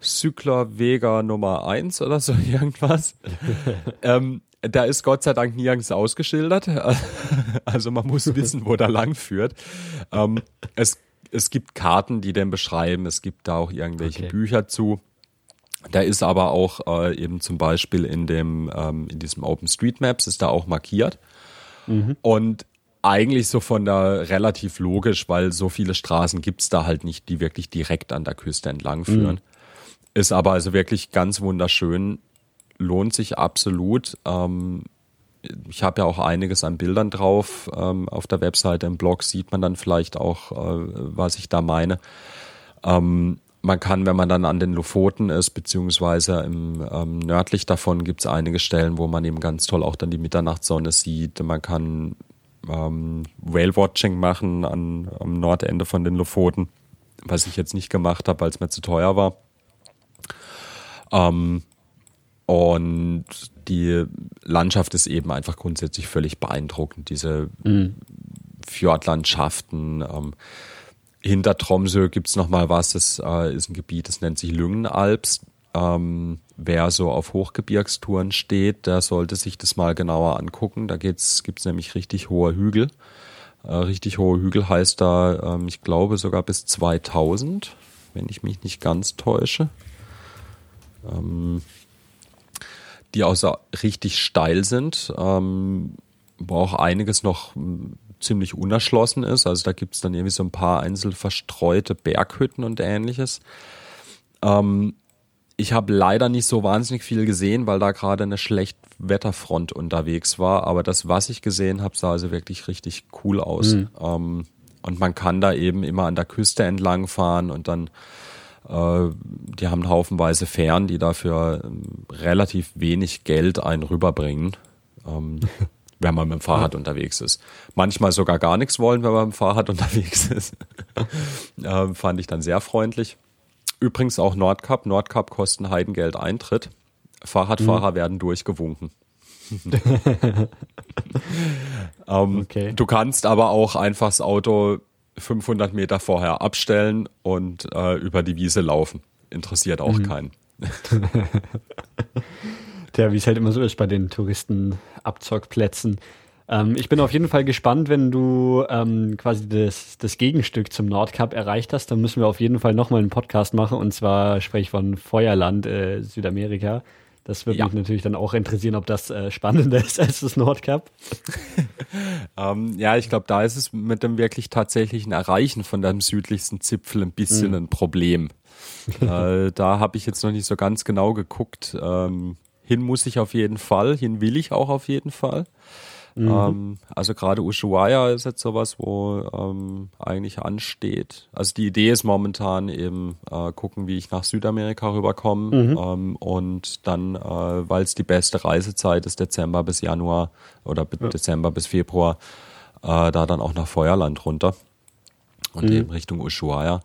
Cykler Vega Nummer eins oder so irgendwas. ähm, da ist Gott sei Dank nirgends ausgeschildert. Also man muss wissen, wo da lang führt. Ähm, es, es gibt Karten, die den beschreiben. Es gibt da auch irgendwelche okay. Bücher zu. Da ist aber auch äh, eben zum Beispiel in dem ähm, in diesem OpenStreetMaps ist da auch markiert. Mhm. Und eigentlich so von der relativ logisch, weil so viele Straßen gibt's da halt nicht, die wirklich direkt an der Küste entlang führen. Mhm. Ist aber also wirklich ganz wunderschön, lohnt sich absolut. Ähm, ich habe ja auch einiges an Bildern drauf. Ähm, auf der Webseite im Blog sieht man dann vielleicht auch, äh, was ich da meine. Ähm, man kann, wenn man dann an den Lofoten ist, beziehungsweise im ähm, nördlich davon gibt es einige Stellen, wo man eben ganz toll auch dann die Mitternachtssonne sieht. Man kann ähm, Whale-Watching machen an, am Nordende von den Lofoten, was ich jetzt nicht gemacht habe, weil es mir zu teuer war. Ähm, und die Landschaft ist eben einfach grundsätzlich völlig beeindruckend. Diese mhm. Fjordlandschaften, ähm, hinter Tromsø gibt's noch mal was, das äh, ist ein Gebiet, das nennt sich Lüngenalps. Ähm, wer so auf Hochgebirgstouren steht, der sollte sich das mal genauer angucken. Da geht's, gibt's nämlich richtig hohe Hügel. Äh, richtig hohe Hügel heißt da, ähm, ich glaube sogar bis 2000, wenn ich mich nicht ganz täusche. Ähm, die auch so richtig steil sind, ähm, wo auch einiges noch ziemlich unerschlossen ist. Also da gibt es dann irgendwie so ein paar einzeln verstreute Berghütten und ähnliches. Ähm, ich habe leider nicht so wahnsinnig viel gesehen, weil da gerade eine schlecht Wetterfront unterwegs war. Aber das, was ich gesehen habe, sah also wirklich richtig cool aus. Mhm. Ähm, und man kann da eben immer an der Küste entlang fahren und dann, äh, die haben haufenweise Fähren, die dafür ähm, relativ wenig Geld einen rüberbringen. Ähm, wenn man mit dem Fahrrad ja. unterwegs ist. Manchmal sogar gar nichts wollen, wenn man mit dem Fahrrad unterwegs ist. äh, fand ich dann sehr freundlich. Übrigens auch Nordcup. Nordcup kosten Heidengeld Eintritt. Fahrradfahrer mhm. werden durchgewunken. ähm, okay. Du kannst aber auch einfach das Auto 500 Meter vorher abstellen und äh, über die Wiese laufen. Interessiert auch mhm. keinen. Ja, wie es halt immer so ist bei den Touristenabzockplätzen. Ähm, ich bin auf jeden Fall gespannt, wenn du ähm, quasi das, das Gegenstück zum Nordcup erreicht hast. Dann müssen wir auf jeden Fall nochmal einen Podcast machen. Und zwar spreche ich von Feuerland, äh, Südamerika. Das würde ja. mich natürlich dann auch interessieren, ob das äh, spannender ist als das Nordcup. ähm, ja, ich glaube, da ist es mit dem wirklich tatsächlichen Erreichen von deinem südlichsten Zipfel ein bisschen mhm. ein Problem. äh, da habe ich jetzt noch nicht so ganz genau geguckt. Ähm, hin muss ich auf jeden Fall, hin will ich auch auf jeden Fall. Mhm. Ähm, also gerade Ushuaia ist jetzt sowas, wo ähm, eigentlich ansteht. Also die Idee ist momentan eben äh, gucken, wie ich nach Südamerika rüberkomme mhm. ähm, und dann, äh, weil es die beste Reisezeit ist, Dezember bis Januar oder ja. Dezember bis Februar, äh, da dann auch nach Feuerland runter und mhm. eben Richtung Ushuaia.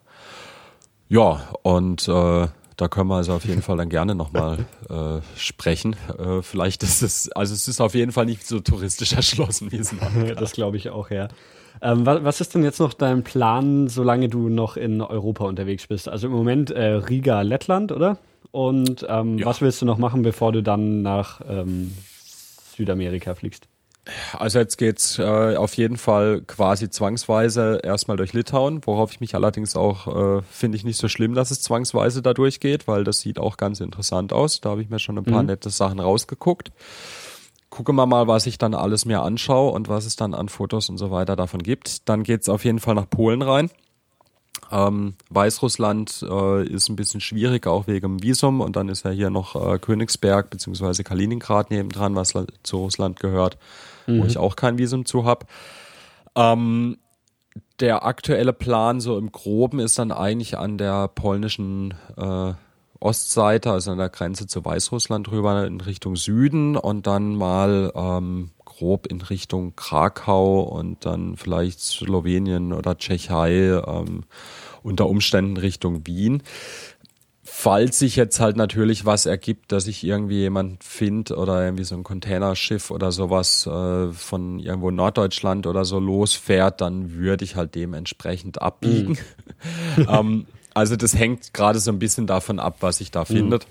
Ja, und äh, da können wir also auf jeden Fall dann gerne nochmal äh, sprechen. Äh, vielleicht ist es, also es ist auf jeden Fall nicht so touristisch erschlossen, wie es noch Das glaube ich auch, ja. Ähm, was, was, ist denn jetzt noch dein Plan, solange du noch in Europa unterwegs bist? Also im Moment äh, Riga, Lettland, oder? Und ähm, ja. was willst du noch machen, bevor du dann nach ähm, Südamerika fliegst? Also jetzt geht's äh, auf jeden Fall quasi zwangsweise erstmal durch Litauen, worauf ich mich allerdings auch äh, finde ich nicht so schlimm, dass es zwangsweise da durchgeht, weil das sieht auch ganz interessant aus. Da habe ich mir schon ein paar mhm. nette Sachen rausgeguckt. Gucken wir mal, was ich dann alles mir anschaue und was es dann an Fotos und so weiter davon gibt. Dann geht's auf jeden Fall nach Polen rein. Ähm, Weißrussland äh, ist ein bisschen schwierig, auch wegen dem Visum. Und dann ist ja hier noch äh, Königsberg bzw. Kaliningrad nebendran, was zu Russland gehört, mhm. wo ich auch kein Visum zu habe. Ähm, der aktuelle Plan so im Groben ist dann eigentlich an der polnischen äh, Ostseite, also an der Grenze zu Weißrussland rüber in Richtung Süden und dann mal ähm, grob in Richtung Krakau und dann vielleicht Slowenien oder Tschechei, ähm, unter Umständen Richtung Wien. Falls sich jetzt halt natürlich was ergibt, dass ich irgendwie jemand finde oder irgendwie so ein Containerschiff oder sowas äh, von irgendwo Norddeutschland oder so losfährt, dann würde ich halt dementsprechend abbiegen. Mhm. ähm, also das hängt gerade so ein bisschen davon ab, was sich da mhm. findet.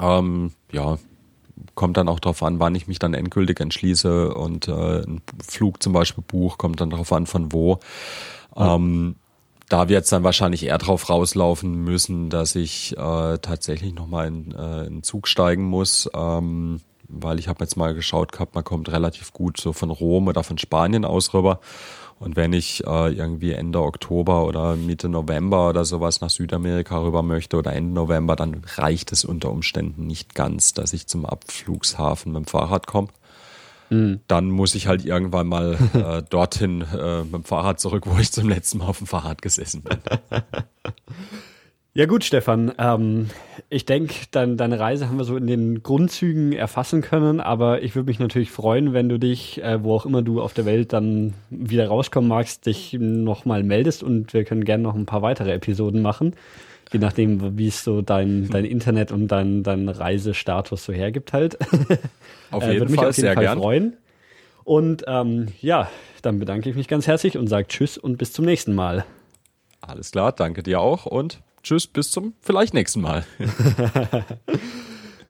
Ähm, ja, kommt dann auch darauf an, wann ich mich dann endgültig entschließe und äh, ein Flug zum Beispiel buch, kommt dann darauf an, von wo. Ja. Ähm, da wird es dann wahrscheinlich eher drauf rauslaufen müssen, dass ich äh, tatsächlich nochmal in, äh, in Zug steigen muss. Ähm, weil ich habe jetzt mal geschaut gehabt, man kommt relativ gut so von Rom oder von Spanien aus rüber. Und wenn ich äh, irgendwie Ende Oktober oder Mitte November oder sowas nach Südamerika rüber möchte oder Ende November, dann reicht es unter Umständen nicht ganz, dass ich zum Abflugshafen mit dem Fahrrad komme. Mhm. Dann muss ich halt irgendwann mal äh, dorthin äh, mit dem Fahrrad zurück, wo ich zum letzten Mal auf dem Fahrrad gesessen bin. Ja gut, Stefan. Ähm, ich denke, dein, deine Reise haben wir so in den Grundzügen erfassen können, aber ich würde mich natürlich freuen, wenn du dich, äh, wo auch immer du auf der Welt dann wieder rauskommen magst, dich nochmal meldest und wir können gerne noch ein paar weitere Episoden machen, je nachdem, wie es so dein, dein Internet und dein, dein Reisestatus so hergibt halt. Auf jeden äh, würde mich Fall, auf jeden Fall gern. freuen. Und ähm, ja, dann bedanke ich mich ganz herzlich und sage Tschüss und bis zum nächsten Mal. Alles klar, danke dir auch und tschüss, bis zum vielleicht nächsten Mal.